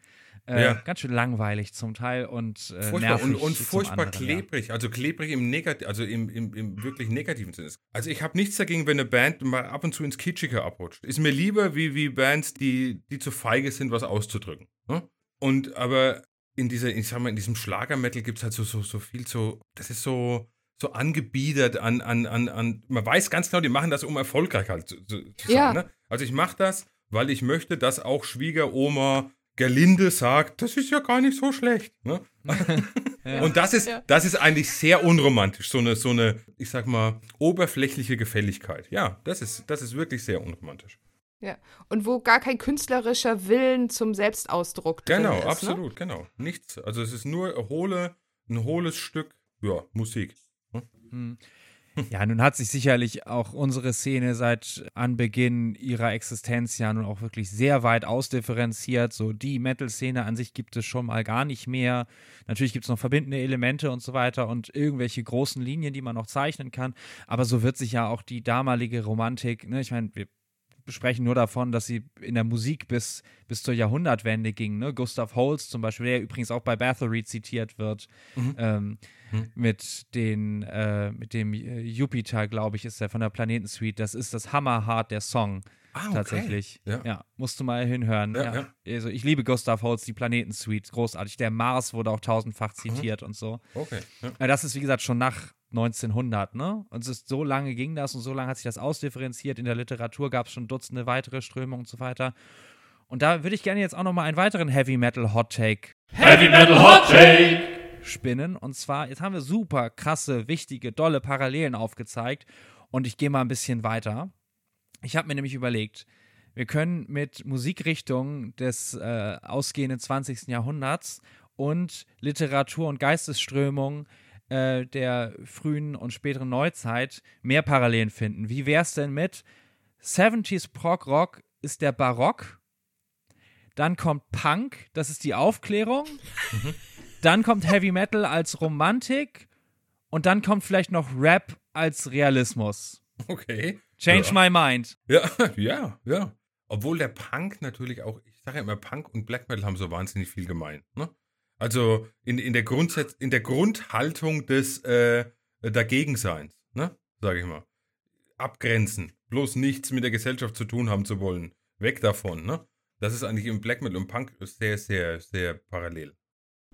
Äh, Ja. Ganz schön langweilig zum Teil und äh, Furchtbar nervig und, und furchtbar anderen, ja. klebrig, also klebrig im Negat also im, im, im wirklich negativen Sinne. Also ich habe nichts dagegen, wenn eine Band mal ab und zu ins Kitschige abrutscht. Ist mir lieber wie, wie Bands, die, die zu feige sind, was auszudrücken. Ne? Und aber in dieser, ich sag mal, in diesem Schlager-Metal gibt es halt so, so, so viel so, das ist so, so angebiedert an, an, an, an, man weiß ganz genau, die machen das, um erfolgreich halt zu, zu, zu sein. Ja. Ne? Also ich mache das, weil ich möchte, dass auch Schwiegeroma Gerlinde sagt, das ist ja gar nicht so schlecht. Ne? Ja. Und das ist, Ja. das ist eigentlich sehr unromantisch, so eine, so eine, ich sag mal, oberflächliche Gefälligkeit. Ja, das ist, das ist wirklich sehr unromantisch. Ja. Und wo gar kein künstlerischer Willen zum Selbstausdruck drin Genau, ist. Ne? absolut, genau. Nichts. Also es ist nur hohle, ein hohles Stück, ja, Musik. Hm. Ja, nun hat sich sicherlich auch unsere Szene seit Anbeginn ihrer Existenz ja nun auch wirklich sehr weit ausdifferenziert. So die Metal-Szene an sich gibt es schon mal gar nicht mehr. Natürlich gibt es noch verbindende Elemente und so weiter und irgendwelche großen Linien, die man noch zeichnen kann. Aber so wird sich ja auch die damalige Romantik, ne, ich meine, wir sprechen nur davon, dass sie in der Musik bis, bis zur Jahrhundertwende ging. Ne? Gustav Holst zum Beispiel, der übrigens auch bei Bathory zitiert wird, Mhm. ähm, Mhm. mit, den, äh, mit dem äh, Jupiter, glaube ich, ist der von der Planetensuite. Das ist das Hammerhart der Song. Ah, Tatsächlich. Ja. musst du mal hinhören. Ja, Ja, Also ich liebe Gustav Holst, die Planetensuite, großartig. Der Mars wurde auch tausendfach zitiert und so. Okay. Ja. Das ist, wie gesagt, schon nach 1900, ne? Und es ist, so lange ging das und so lange hat sich das ausdifferenziert. In der Literatur gab es schon Dutzende weitere Strömungen und so weiter. Und da würde ich gerne jetzt auch noch mal einen weiteren Heavy Metal Hot Take Heavy Metal Hot Take. spinnen. Und zwar, jetzt haben wir super krasse, wichtige, dolle Parallelen aufgezeigt. Und ich gehe mal ein bisschen weiter. Ich habe mir nämlich überlegt, wir können mit Musikrichtungen des äh, ausgehenden 20. Jahrhunderts und Literatur und Geistesströmungen äh, der frühen und späteren Neuzeit mehr Parallelen finden. Wie wäre es denn mit 70s Prog Rock ist der Barock, dann kommt Punk, das ist die Aufklärung, dann kommt Heavy Metal als Romantik und dann kommt vielleicht noch Rap als Realismus. Okay. Change ja. my mind. Ja, ja, ja. Obwohl der Punk natürlich auch, ich sage ja immer, Punk und Black Metal haben so wahnsinnig viel gemein. Ne? Also in, in, der Grundsatz, in der Grundhaltung des äh, Dagegenseins, ne? sage ich mal. Abgrenzen, bloß nichts mit der Gesellschaft zu tun haben zu wollen. Weg davon, ne? Das ist eigentlich im Black Metal und Punk sehr, sehr, sehr parallel.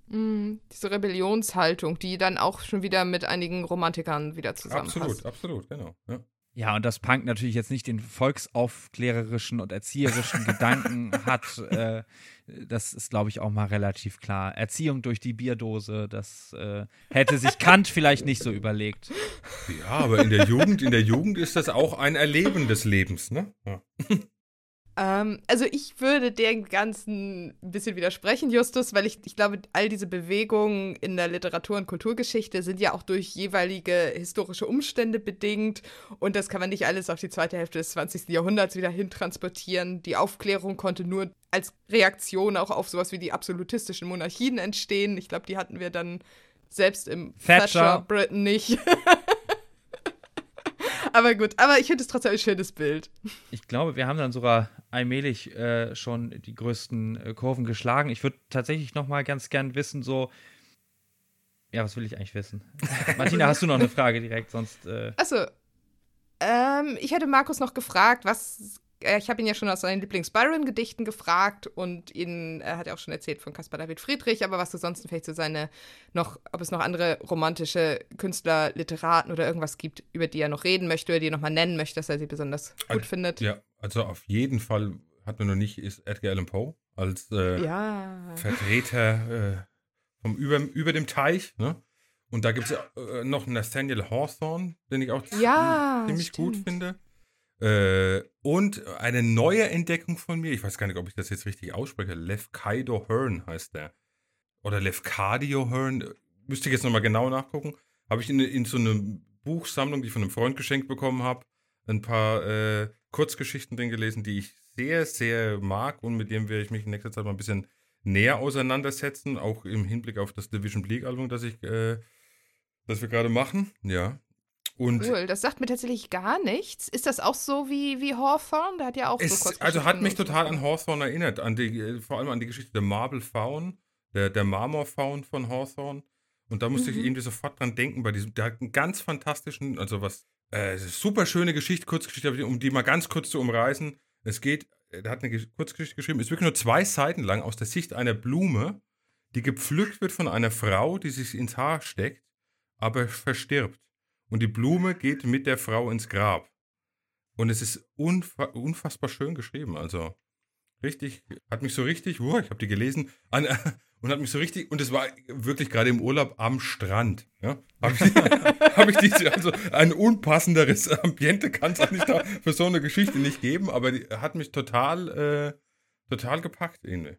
Mm, diese Rebellionshaltung, die dann auch schon wieder mit einigen Romantikern wieder zusammenpasst. Absolut, absolut, genau. Ja. Ja, und das Punk natürlich jetzt nicht den volksaufklärerischen und erzieherischen Gedanken hat, äh, das ist, glaube ich, auch mal relativ klar. Erziehung durch die Bierdose, das äh, hätte sich Kant vielleicht nicht so überlegt. ja, aber in der Jugend, in der Jugend ist das auch ein Erleben des Lebens, ne? Ja. Ähm, also ich würde dem Ganzen ein bisschen widersprechen, Justus, weil ich, ich glaube, all diese Bewegungen in der Literatur- und Kulturgeschichte sind ja auch durch jeweilige historische Umstände bedingt und das kann man nicht alles auf die zweite Hälfte des 20. Jahrhunderts wieder hintransportieren. Die Aufklärung konnte nur als Reaktion auch auf sowas wie die absolutistischen Monarchien entstehen. Ich glaube, die hatten wir dann selbst im Thatcher. Thatcher Britain nicht. aber gut, aber ich finde es trotzdem ein schönes Bild. Ich glaube, wir haben dann sogar allmählich äh, schon die größten äh, Kurven geschlagen. Ich würde tatsächlich noch mal ganz gern wissen, so, ja, was will ich eigentlich wissen? Martina, hast du noch eine Frage direkt? Sonst. Äh Achso. Ähm, ich hätte Markus noch gefragt, was. Äh, ich habe ihn ja schon aus seinen Lieblings-Byron-Gedichten gefragt und ihn, er hat ja auch schon erzählt von Caspar David Friedrich, aber was du sonst vielleicht so seine noch, ob es noch andere romantische Künstler, Literaten oder irgendwas gibt, über die er noch reden möchte oder die er nochmal nennen möchte, dass er sie besonders gut also, findet. Ja, also auf jeden Fall hat man noch nicht, ist Edgar Allan Poe als äh, ja. Vertreter äh, vom über, über dem Teich, ne? Und da gibt es äh, noch Nathaniel Hawthorne, den ich auch ja, ziemlich stimmt. gut finde. Äh, und eine neue Entdeckung von mir, ich weiß gar nicht, ob ich das jetzt richtig ausspreche, Lefkaido Hearn heißt der. Oder Lefkadio Hearn, müsste ich jetzt nochmal genau nachgucken. Habe ich in, in, so einer Buchsammlung, die ich von einem Freund geschenkt bekommen habe, ein paar äh, Kurzgeschichten drin gelesen, die ich sehr, sehr mag und mit dem werde ich mich in nächster Zeit mal ein bisschen näher auseinandersetzen, auch im Hinblick auf das Division Bleak Album, das ich, äh, das wir gerade machen. Ja. Und cool, das sagt mir tatsächlich gar nichts. Ist das auch so wie, wie Hawthorne? Der hat ja auch es, so kurz Also hat mich total an Hawthorne erinnert, an die, äh, vor allem an die Geschichte der Marble Faun, der, der Marmorfaun von Hawthorne. Und da musste Mhm. ich irgendwie sofort dran denken, bei diesem, der hat einen ganz fantastischen, also was, äh, super schöne Geschichte, Kurzgeschichte, um die mal ganz kurz zu umreißen. Es geht, er hat eine Gesch- Kurzgeschichte geschrieben, ist wirklich nur zwei Seiten lang aus der Sicht einer Blume, die gepflückt wird von einer Frau, die sich ins Haar steckt, aber verstirbt. Und die Blume geht mit der Frau ins Grab. Und es ist unfa unfassbar schön geschrieben. Also richtig, hat mich so richtig, wow, ich habe die gelesen an, und hat mich so richtig, und es war wirklich gerade im Urlaub am Strand. Ja, habe ich, hab ich diese, also ein unpassenderes Ambiente kann es eigentlich da für so eine Geschichte nicht geben, aber die hat mich total, äh, total gepackt irgendwie.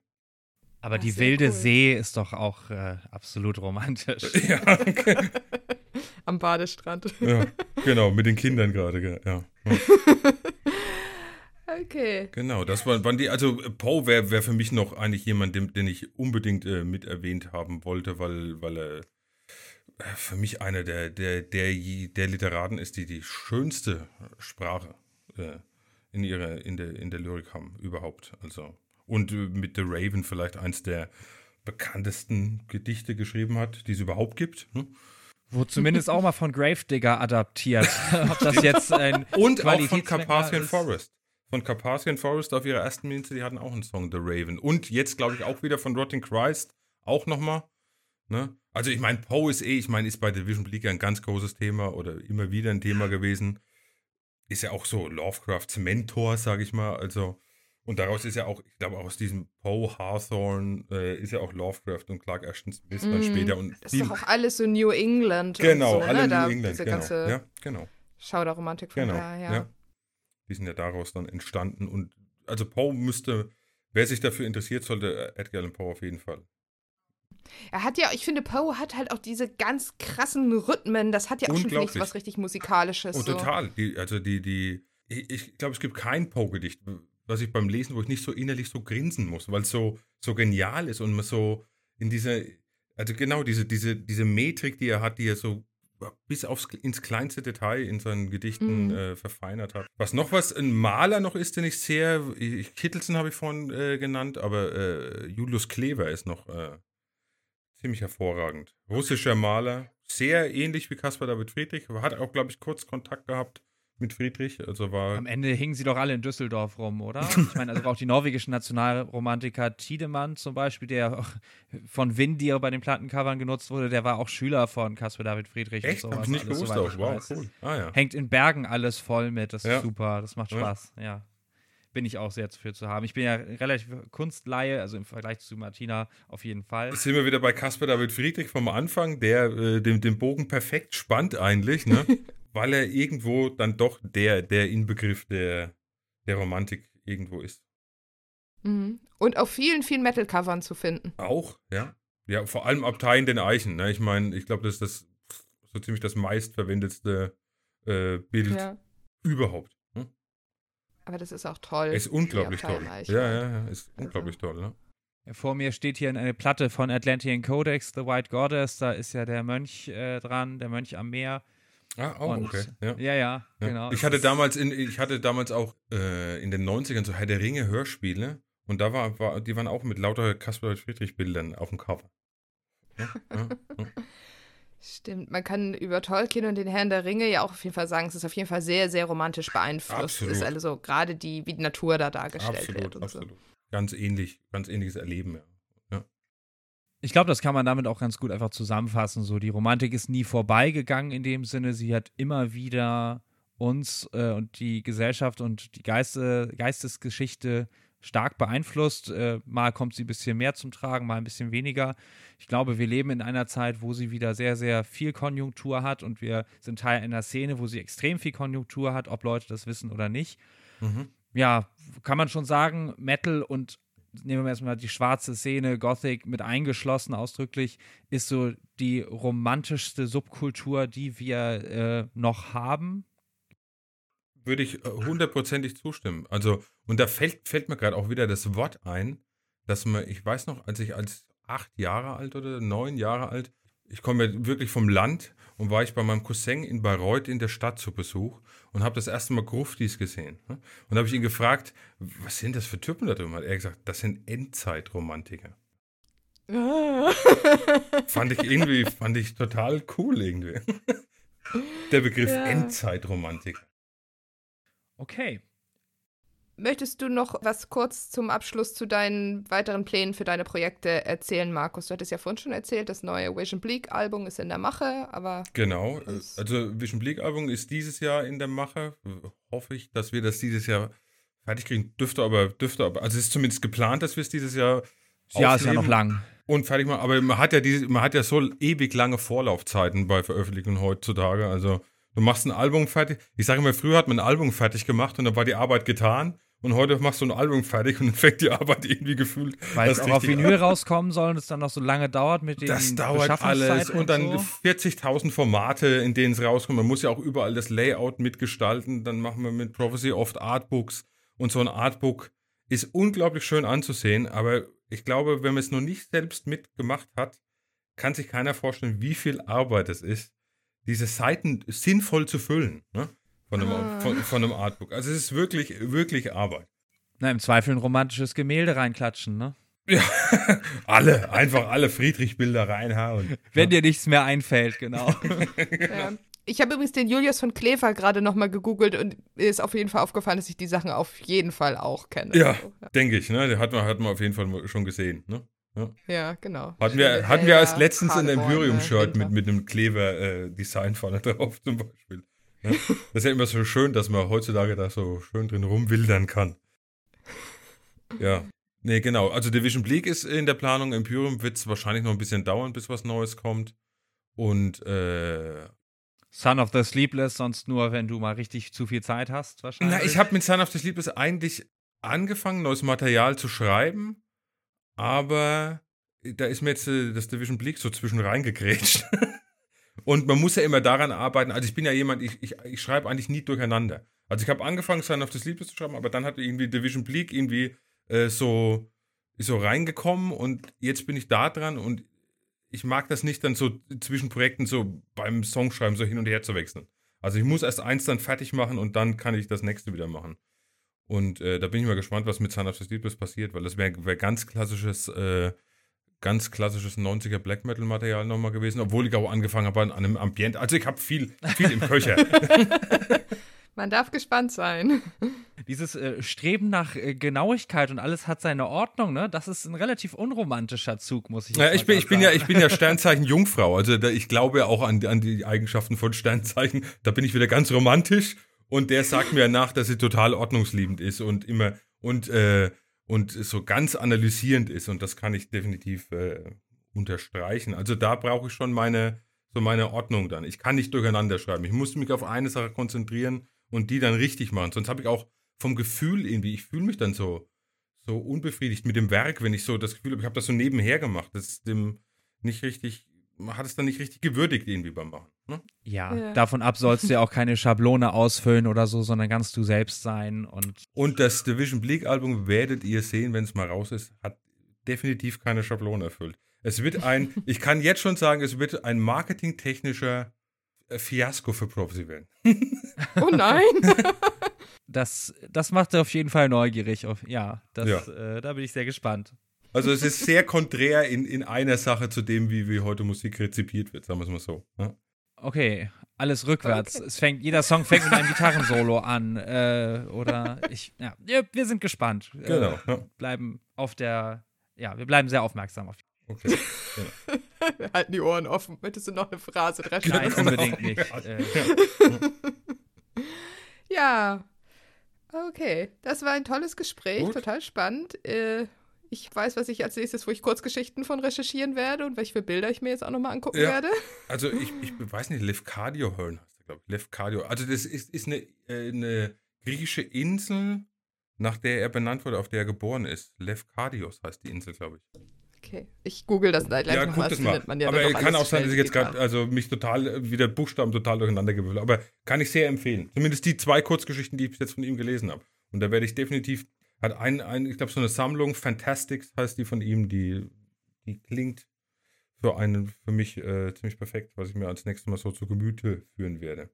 Aber Ah, die wilde cool. See ist doch auch äh, absolut romantisch. Ja, okay. Am Badestrand. ja, genau, mit den Kindern gerade, ja. ja. Okay. Genau, das war, waren die, also Poe wäre wär für mich noch eigentlich jemand, den, den ich unbedingt äh, mit erwähnt haben wollte, weil, weil er äh, für mich einer der, der, der, der Literaten ist, die die schönste Sprache äh, in, ihrer, in, der, in der Lyrik haben, überhaupt. Also, und äh, mit The Raven vielleicht eins der bekanntesten Gedichte geschrieben hat, die es überhaupt gibt. Hm? Wurde zumindest auch mal von Gravedigger adaptiert. Ob das jetzt ein Und auch von Carpathian. Forest. Von Carpathian Forest auf ihrer ersten Minute, die hatten auch einen Song, The Raven. Und jetzt, glaube ich, auch wieder von Rotting Christ, auch nochmal. Ne? Also ich meine, Poe ist eh, ich meine, ist bei Division Bleak ein ganz großes Thema oder immer wieder ein Thema gewesen. Ist ja auch so Lovecrafts Mentor, sage ich mal. Also, und daraus ist ja auch, ich glaube, aus diesem Poe Hawthorne äh, ist ja auch Lovecraft und Clark Ashton Smith dann Mm, später. Und Das ist doch auch alles so New England. genau, und so, alle ne? da New England, Diese genau. ganze Ja, genau. Schauderromantik von Genau, da, ja. ja. Die sind ja daraus dann entstanden. Und also Poe müsste, wer sich dafür interessiert, sollte Edgar Allan Poe auf jeden Fall. Er hat ja, ich finde, Poe hat halt auch diese ganz krassen Rhythmen. Das hat ja auch schon, Unglaublich. was richtig Musikalisches. Oh, so. total. Die, also die, die, ich, ich glaube, es gibt kein Poe-Gedicht, was ich beim Lesen, wo ich nicht so innerlich so grinsen muss, weil es so, so genial ist und man so in dieser, also genau, diese, diese, diese Metrik, die er hat, die er so bis aufs, ins kleinste Detail in seinen Gedichten Mhm. äh, verfeinert hat. Was noch was, ein Maler noch ist, den ich sehr, ich, Kittelsen habe ich vorhin äh, genannt, aber äh, Julius Klever ist noch äh, ziemlich hervorragend. Russischer Maler, sehr ähnlich wie Caspar David Friedrich, hat auch, glaube ich, kurz Kontakt gehabt mit Friedrich, also war Am Ende hingen sie doch alle in Düsseldorf rum, oder? Ich meine, also auch die norwegischen Nationalromantiker Tiedemann zum Beispiel, der auch von Windir bei den Plattencovern genutzt wurde, der war auch Schüler von Caspar David Friedrich echt, und hab sowas. ich nicht alles, gewusst auch. Wow, cool. Ah ja. Hängt in Bergen alles voll mit, das ist Ja. super, das macht Ja. Spaß, ja. Bin ich auch sehr für zu haben. Ich bin ja relativ Kunstleihe, also im Vergleich zu Martina auf jeden Fall. Jetzt sind wir wieder bei Caspar David Friedrich vom Anfang, der äh, den, den Bogen perfekt spannt eigentlich, ne? weil er irgendwo dann doch der, der Inbegriff der, der Romantik irgendwo ist. Mhm. Und auf vielen, vielen Metal-Covern zu finden. Auch, ja. Ja, vor allem Abtei in den Eichen. Ne? Ich meine, ich glaube, das ist das so ziemlich das meistverwendetste äh, Bild Ja. überhaupt. Aber das ist auch toll. Ist unglaublich toll. Ja, ja, ja, ist Also- unglaublich toll. Ne? Vor mir steht hier eine Platte von Atlantean Codex, The White Goddess. Da ist ja der Mönch äh, dran, der Mönch am Meer. Ah, auch, Und, okay. Ja. Ja, ja, genau. Ich hatte damals in, ich hatte damals auch äh, in den 90ern so Herr der Ringe Hörspiele und da war, war die waren auch mit lauter Kasper Friedrich Bildern auf dem Cover. Ja, ja, ja. Stimmt, man kann über Tolkien und den Herrn der Ringe ja auch auf jeden Fall sagen, es ist auf jeden Fall sehr, sehr romantisch beeinflusst. Absolut. Ist also gerade die, wie die Natur da dargestellt wird Absolut, und absolut. Ganz ähnlich, ganz ähnliches Erleben, ja. Ich glaube, das kann man damit auch ganz gut einfach zusammenfassen. So, die Romantik ist nie vorbeigegangen in dem Sinne. Sie hat immer wieder uns äh, und die Gesellschaft und die Geiste, Geistesgeschichte stark beeinflusst. Äh, mal kommt sie ein bisschen mehr zum Tragen, mal ein bisschen weniger. Ich glaube, wir leben in einer Zeit, wo sie wieder sehr, sehr viel Konjunktur hat und wir sind Teil einer Szene, wo sie extrem viel Konjunktur hat, ob Leute das wissen oder nicht. Mhm. Ja, kann man schon sagen, Metal und nehmen wir erstmal die schwarze Szene, Gothic mit eingeschlossen ausdrücklich, ist so die romantischste Subkultur, die wir äh, noch haben. Würde ich äh, hundertprozentig zustimmen. Also, und da fällt, fällt mir gerade auch wieder das Wort ein, dass man, ich weiß noch, als ich als acht Jahre alt oder neun Jahre alt, ich komme ja wirklich vom Land und war ich bei meinem Cousin in Bayreuth in der Stadt zu Besuch und habe das erste Mal Gruftis gesehen. ne? Und habe ich ihn gefragt, was sind das für Typen da drüben? Hat er gesagt, das sind Endzeitromantiker. so. Fand ich irgendwie, fand ich total cool irgendwie. Der Begriff Ja. Endzeitromantiker. Okay. Möchtest du noch was kurz zum Abschluss zu deinen weiteren Plänen für deine Projekte erzählen, Markus? Du hattest ja vorhin schon erzählt, das neue Vision Bleak Album ist in der Mache, aber Genau. äh, Also Vision Bleak Album ist dieses Jahr in der Mache. Hoffe ich, dass wir das dieses Jahr fertig kriegen. Dürfte aber, dürfte aber, also es ist zumindest geplant, dass wir es dieses Jahr Jahr ist ja noch lang. und fertig machen. Aber man hat ja diese, man hat ja so ewig lange Vorlaufzeiten bei Veröffentlichungen heutzutage. Also du machst ein Album fertig. Ich sage immer, früher hat man ein Album fertig gemacht und dann war die Arbeit getan. Und heute machst du ein Album fertig und dann fängt die Arbeit irgendwie gefühlt. Weil es auch auf Vinyl rauskommen soll und es dann noch so lange dauert mit den Das dauert alles und dann so. 40.000 Formate, in denen es rauskommt. Man muss ja auch überall das Layout mitgestalten. Dann machen wir mit Prophecy oft Artbooks und so ein Artbook ist unglaublich schön anzusehen. Aber ich glaube, wenn man es noch nicht selbst mitgemacht hat, kann sich keiner vorstellen, wie viel Arbeit es ist, diese Seiten sinnvoll zu füllen ne? von, einem, Ah. von, von einem Artbook. Also es ist wirklich, wirklich Arbeit. Na, im Zweifel ein romantisches Gemälde reinklatschen, ne? Ja, alle, einfach alle Friedrich-Bilder reinhauen. Wenn dir nichts mehr einfällt, genau. Ja. Ich habe übrigens den Julius von Klever gerade nochmal gegoogelt und mir ist auf jeden Fall aufgefallen, dass ich die Sachen auf jeden Fall auch kenne. Ja, So, ja. denke ich. Ne? Hat, man, hat man auf jeden Fall schon gesehen. Ne? Ja genau. Hatten wir, Schöne hatten wir als Felder, letztens ein Paderborn, Empyreum-Shirt Winter. mit, mit einem Kleber-Design vorne drauf zum Beispiel. Ne? Das ist ja immer so schön, dass man heutzutage da so schön drin rumwildern kann. Ja. Nee, genau. Also Division Bleak ist in der Planung. Empyreum wird es wahrscheinlich noch ein bisschen dauern, bis was Neues kommt. Und äh, Son of the Sleepless, sonst nur, wenn du mal richtig zu viel Zeit hast, wahrscheinlich. Na, ich habe mit Son of the Sleepless eigentlich angefangen, neues Material zu schreiben, aber da ist mir jetzt äh, das Division Bleak so zwischen reingegrätscht. Und man muss ja immer daran arbeiten. Also ich bin ja jemand, ich, ich, ich schreibe eigentlich nie durcheinander. Also ich habe angefangen, Son of the Sleepless zu schreiben, aber dann hat irgendwie Division Bleak irgendwie äh, so, ist so reingekommen und jetzt bin ich da dran und ich mag das nicht dann so zwischen Projekten so beim Songschreiben so hin und her zu wechseln. Also ich muss erst eins dann fertig machen und dann kann ich das nächste wieder machen. Und äh, da bin ich mal gespannt, was mit Son of the Sleepless passiert, weil das wäre wär ganz klassisches, äh, ganz klassisches 90er Black Metal Material nochmal gewesen, obwohl ich auch angefangen habe an einem Ambient. Also ich habe viel, viel im Köcher. Man darf gespannt sein. Dieses äh, Streben nach äh, Genauigkeit und alles hat seine Ordnung, ne? Das ist ein relativ unromantischer Zug, muss ich Ja, ich, mal bin, ich, bin ja, sagen. ich bin ja Sternzeichen Jungfrau. Also da, ich glaube ja auch an, an die Eigenschaften von Sternzeichen. Da bin ich wieder ganz romantisch. Und der sagt mir nach, dass sie total ordnungsliebend ist und immer und, äh, und so ganz analysierend ist. Und das kann ich definitiv äh, unterstreichen. Also da brauche ich schon meine, so meine Ordnung dann. Ich kann nicht durcheinander schreiben. Ich muss mich auf eine Sache konzentrieren und die dann richtig machen. Sonst habe ich auch vom Gefühl irgendwie, ich fühle mich dann so, so unbefriedigt mit dem Werk, wenn ich so das Gefühl habe, ich habe das so nebenher gemacht. Das ist dem nicht richtig, man hat es dann nicht richtig gewürdigt irgendwie beim Machen. Ne? Ja, Ja. davon ab sollst du ja auch keine Schablone ausfüllen oder so, sondern ganz du selbst sein und Und das Division Bleak Album werdet ihr sehen, wenn es mal raus ist, hat definitiv keine Schablone erfüllt. Es wird ein, ich kann jetzt schon sagen, es wird ein marketingtechnischer äh, Fiasko für Professionellen. Oh nein. Das, das macht auf jeden Fall neugierig. Ja, das, Ja. Äh, da bin ich sehr gespannt. Also es ist sehr konträr in, in einer Sache zu dem, wie, wie heute Musik rezipiert wird, sagen wir es mal so. Ja? Okay, alles rückwärts. Okay. Es fängt, jeder Song fängt mit einem Gitarrensolo an. Äh, oder ich, ja, wir sind gespannt. Genau. Äh, bleiben auf der, ja, wir bleiben sehr aufmerksam auf Okay. Wir halten die Ohren offen. Möchtest du noch eine Phrase dran Nein, schreiben? unbedingt nicht. Äh, Ja. Okay. Das war ein tolles Gespräch. Gut. Total spannend. Äh, ich weiß, was ich als nächstes, wo ich Kurzgeschichten von recherchieren werde und welche Bilder ich mir jetzt auch nochmal angucken Ja. werde. Also ich, ich weiß nicht, Lefkadio Hören heißt er, glaube ich. Lefkadio. Also das ist, ist eine, äh, eine griechische Insel, nach der er benannt wurde, auf der er geboren ist. Lefkadios heißt die Insel, glaube ich. Okay. Ich google das gleich ja, noch guck mal. das mal. findet man ja Aber kann auch sein, dass ich jetzt gerade also mich total äh, wieder Buchstaben total durcheinander gewürfelt. Aber kann ich sehr empfehlen. Zumindest die zwei Kurzgeschichten, die ich bis jetzt von ihm gelesen habe. Und da werde ich definitiv hat ein, ein ich glaube so eine Sammlung Fantastics heißt die von ihm, die die klingt für einen für mich äh, ziemlich perfekt, was ich mir als nächstes Mal so zu Gemüte führen werde.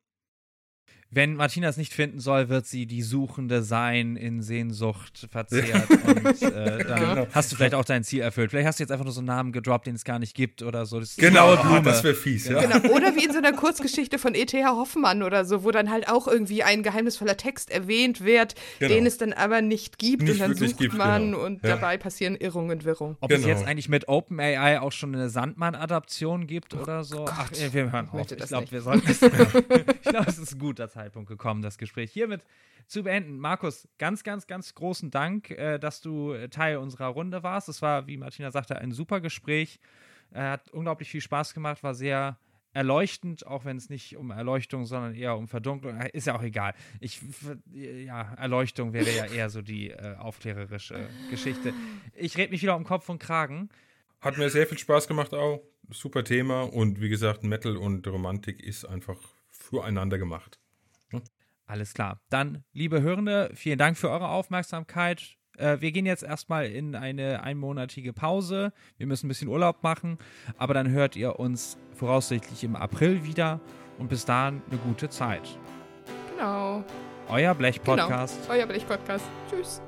Wenn Martina es nicht finden soll, wird sie die Suchende sein, in Sehnsucht verzehrt. und äh, dann Genau. hast du vielleicht auch dein Ziel erfüllt. Vielleicht hast du jetzt einfach nur so einen Namen gedroppt, den es gar nicht gibt oder so. Das Genau, eine Blume. das wäre fies, ja. Genau. Oder wie in so einer Kurzgeschichte von E.T.H. Hoffmann oder so, wo dann halt auch irgendwie ein geheimnisvoller Text erwähnt wird, Genau. den es dann aber nicht gibt Nicht und dann sucht gibt, man genau. und Ja. dabei passieren Irrungen, Wirrungen. Ob es Genau. jetzt eigentlich mit OpenAI auch schon eine Sandmann-Adaption gibt oder so? Ach, äh, wir hören auf. Ich das glaube, wir sollten es. ich glaube, es ist ein guter Zeitpunkt gekommen, das Gespräch hiermit zu beenden. Markus, ganz, ganz, ganz großen Dank, äh, dass du Teil unserer Runde warst. Es war, wie Martina sagte, ein super Gespräch. Äh, hat unglaublich viel Spaß gemacht, war sehr erleuchtend, auch wenn es nicht um Erleuchtung, sondern eher um Verdunklung. Äh, Ist ja auch egal. Ich, ja, Erleuchtung wäre ja eher so die äh, aufklärerische Geschichte. Ich rede mich wieder um Kopf und Kragen. Hat mir sehr viel Spaß gemacht auch. Super Thema und wie gesagt, Metal und Romantik ist einfach füreinander gemacht. Alles klar. Dann, liebe Hörende, vielen Dank für eure Aufmerksamkeit. Äh, wir gehen jetzt erstmal in eine einmonatige Pause. Wir müssen ein bisschen Urlaub machen, aber dann hört ihr uns voraussichtlich im April wieder und bis dahin eine gute Zeit. Genau. Euer Blech-Podcast. Genau. Euer Blech-Podcast. Tschüss.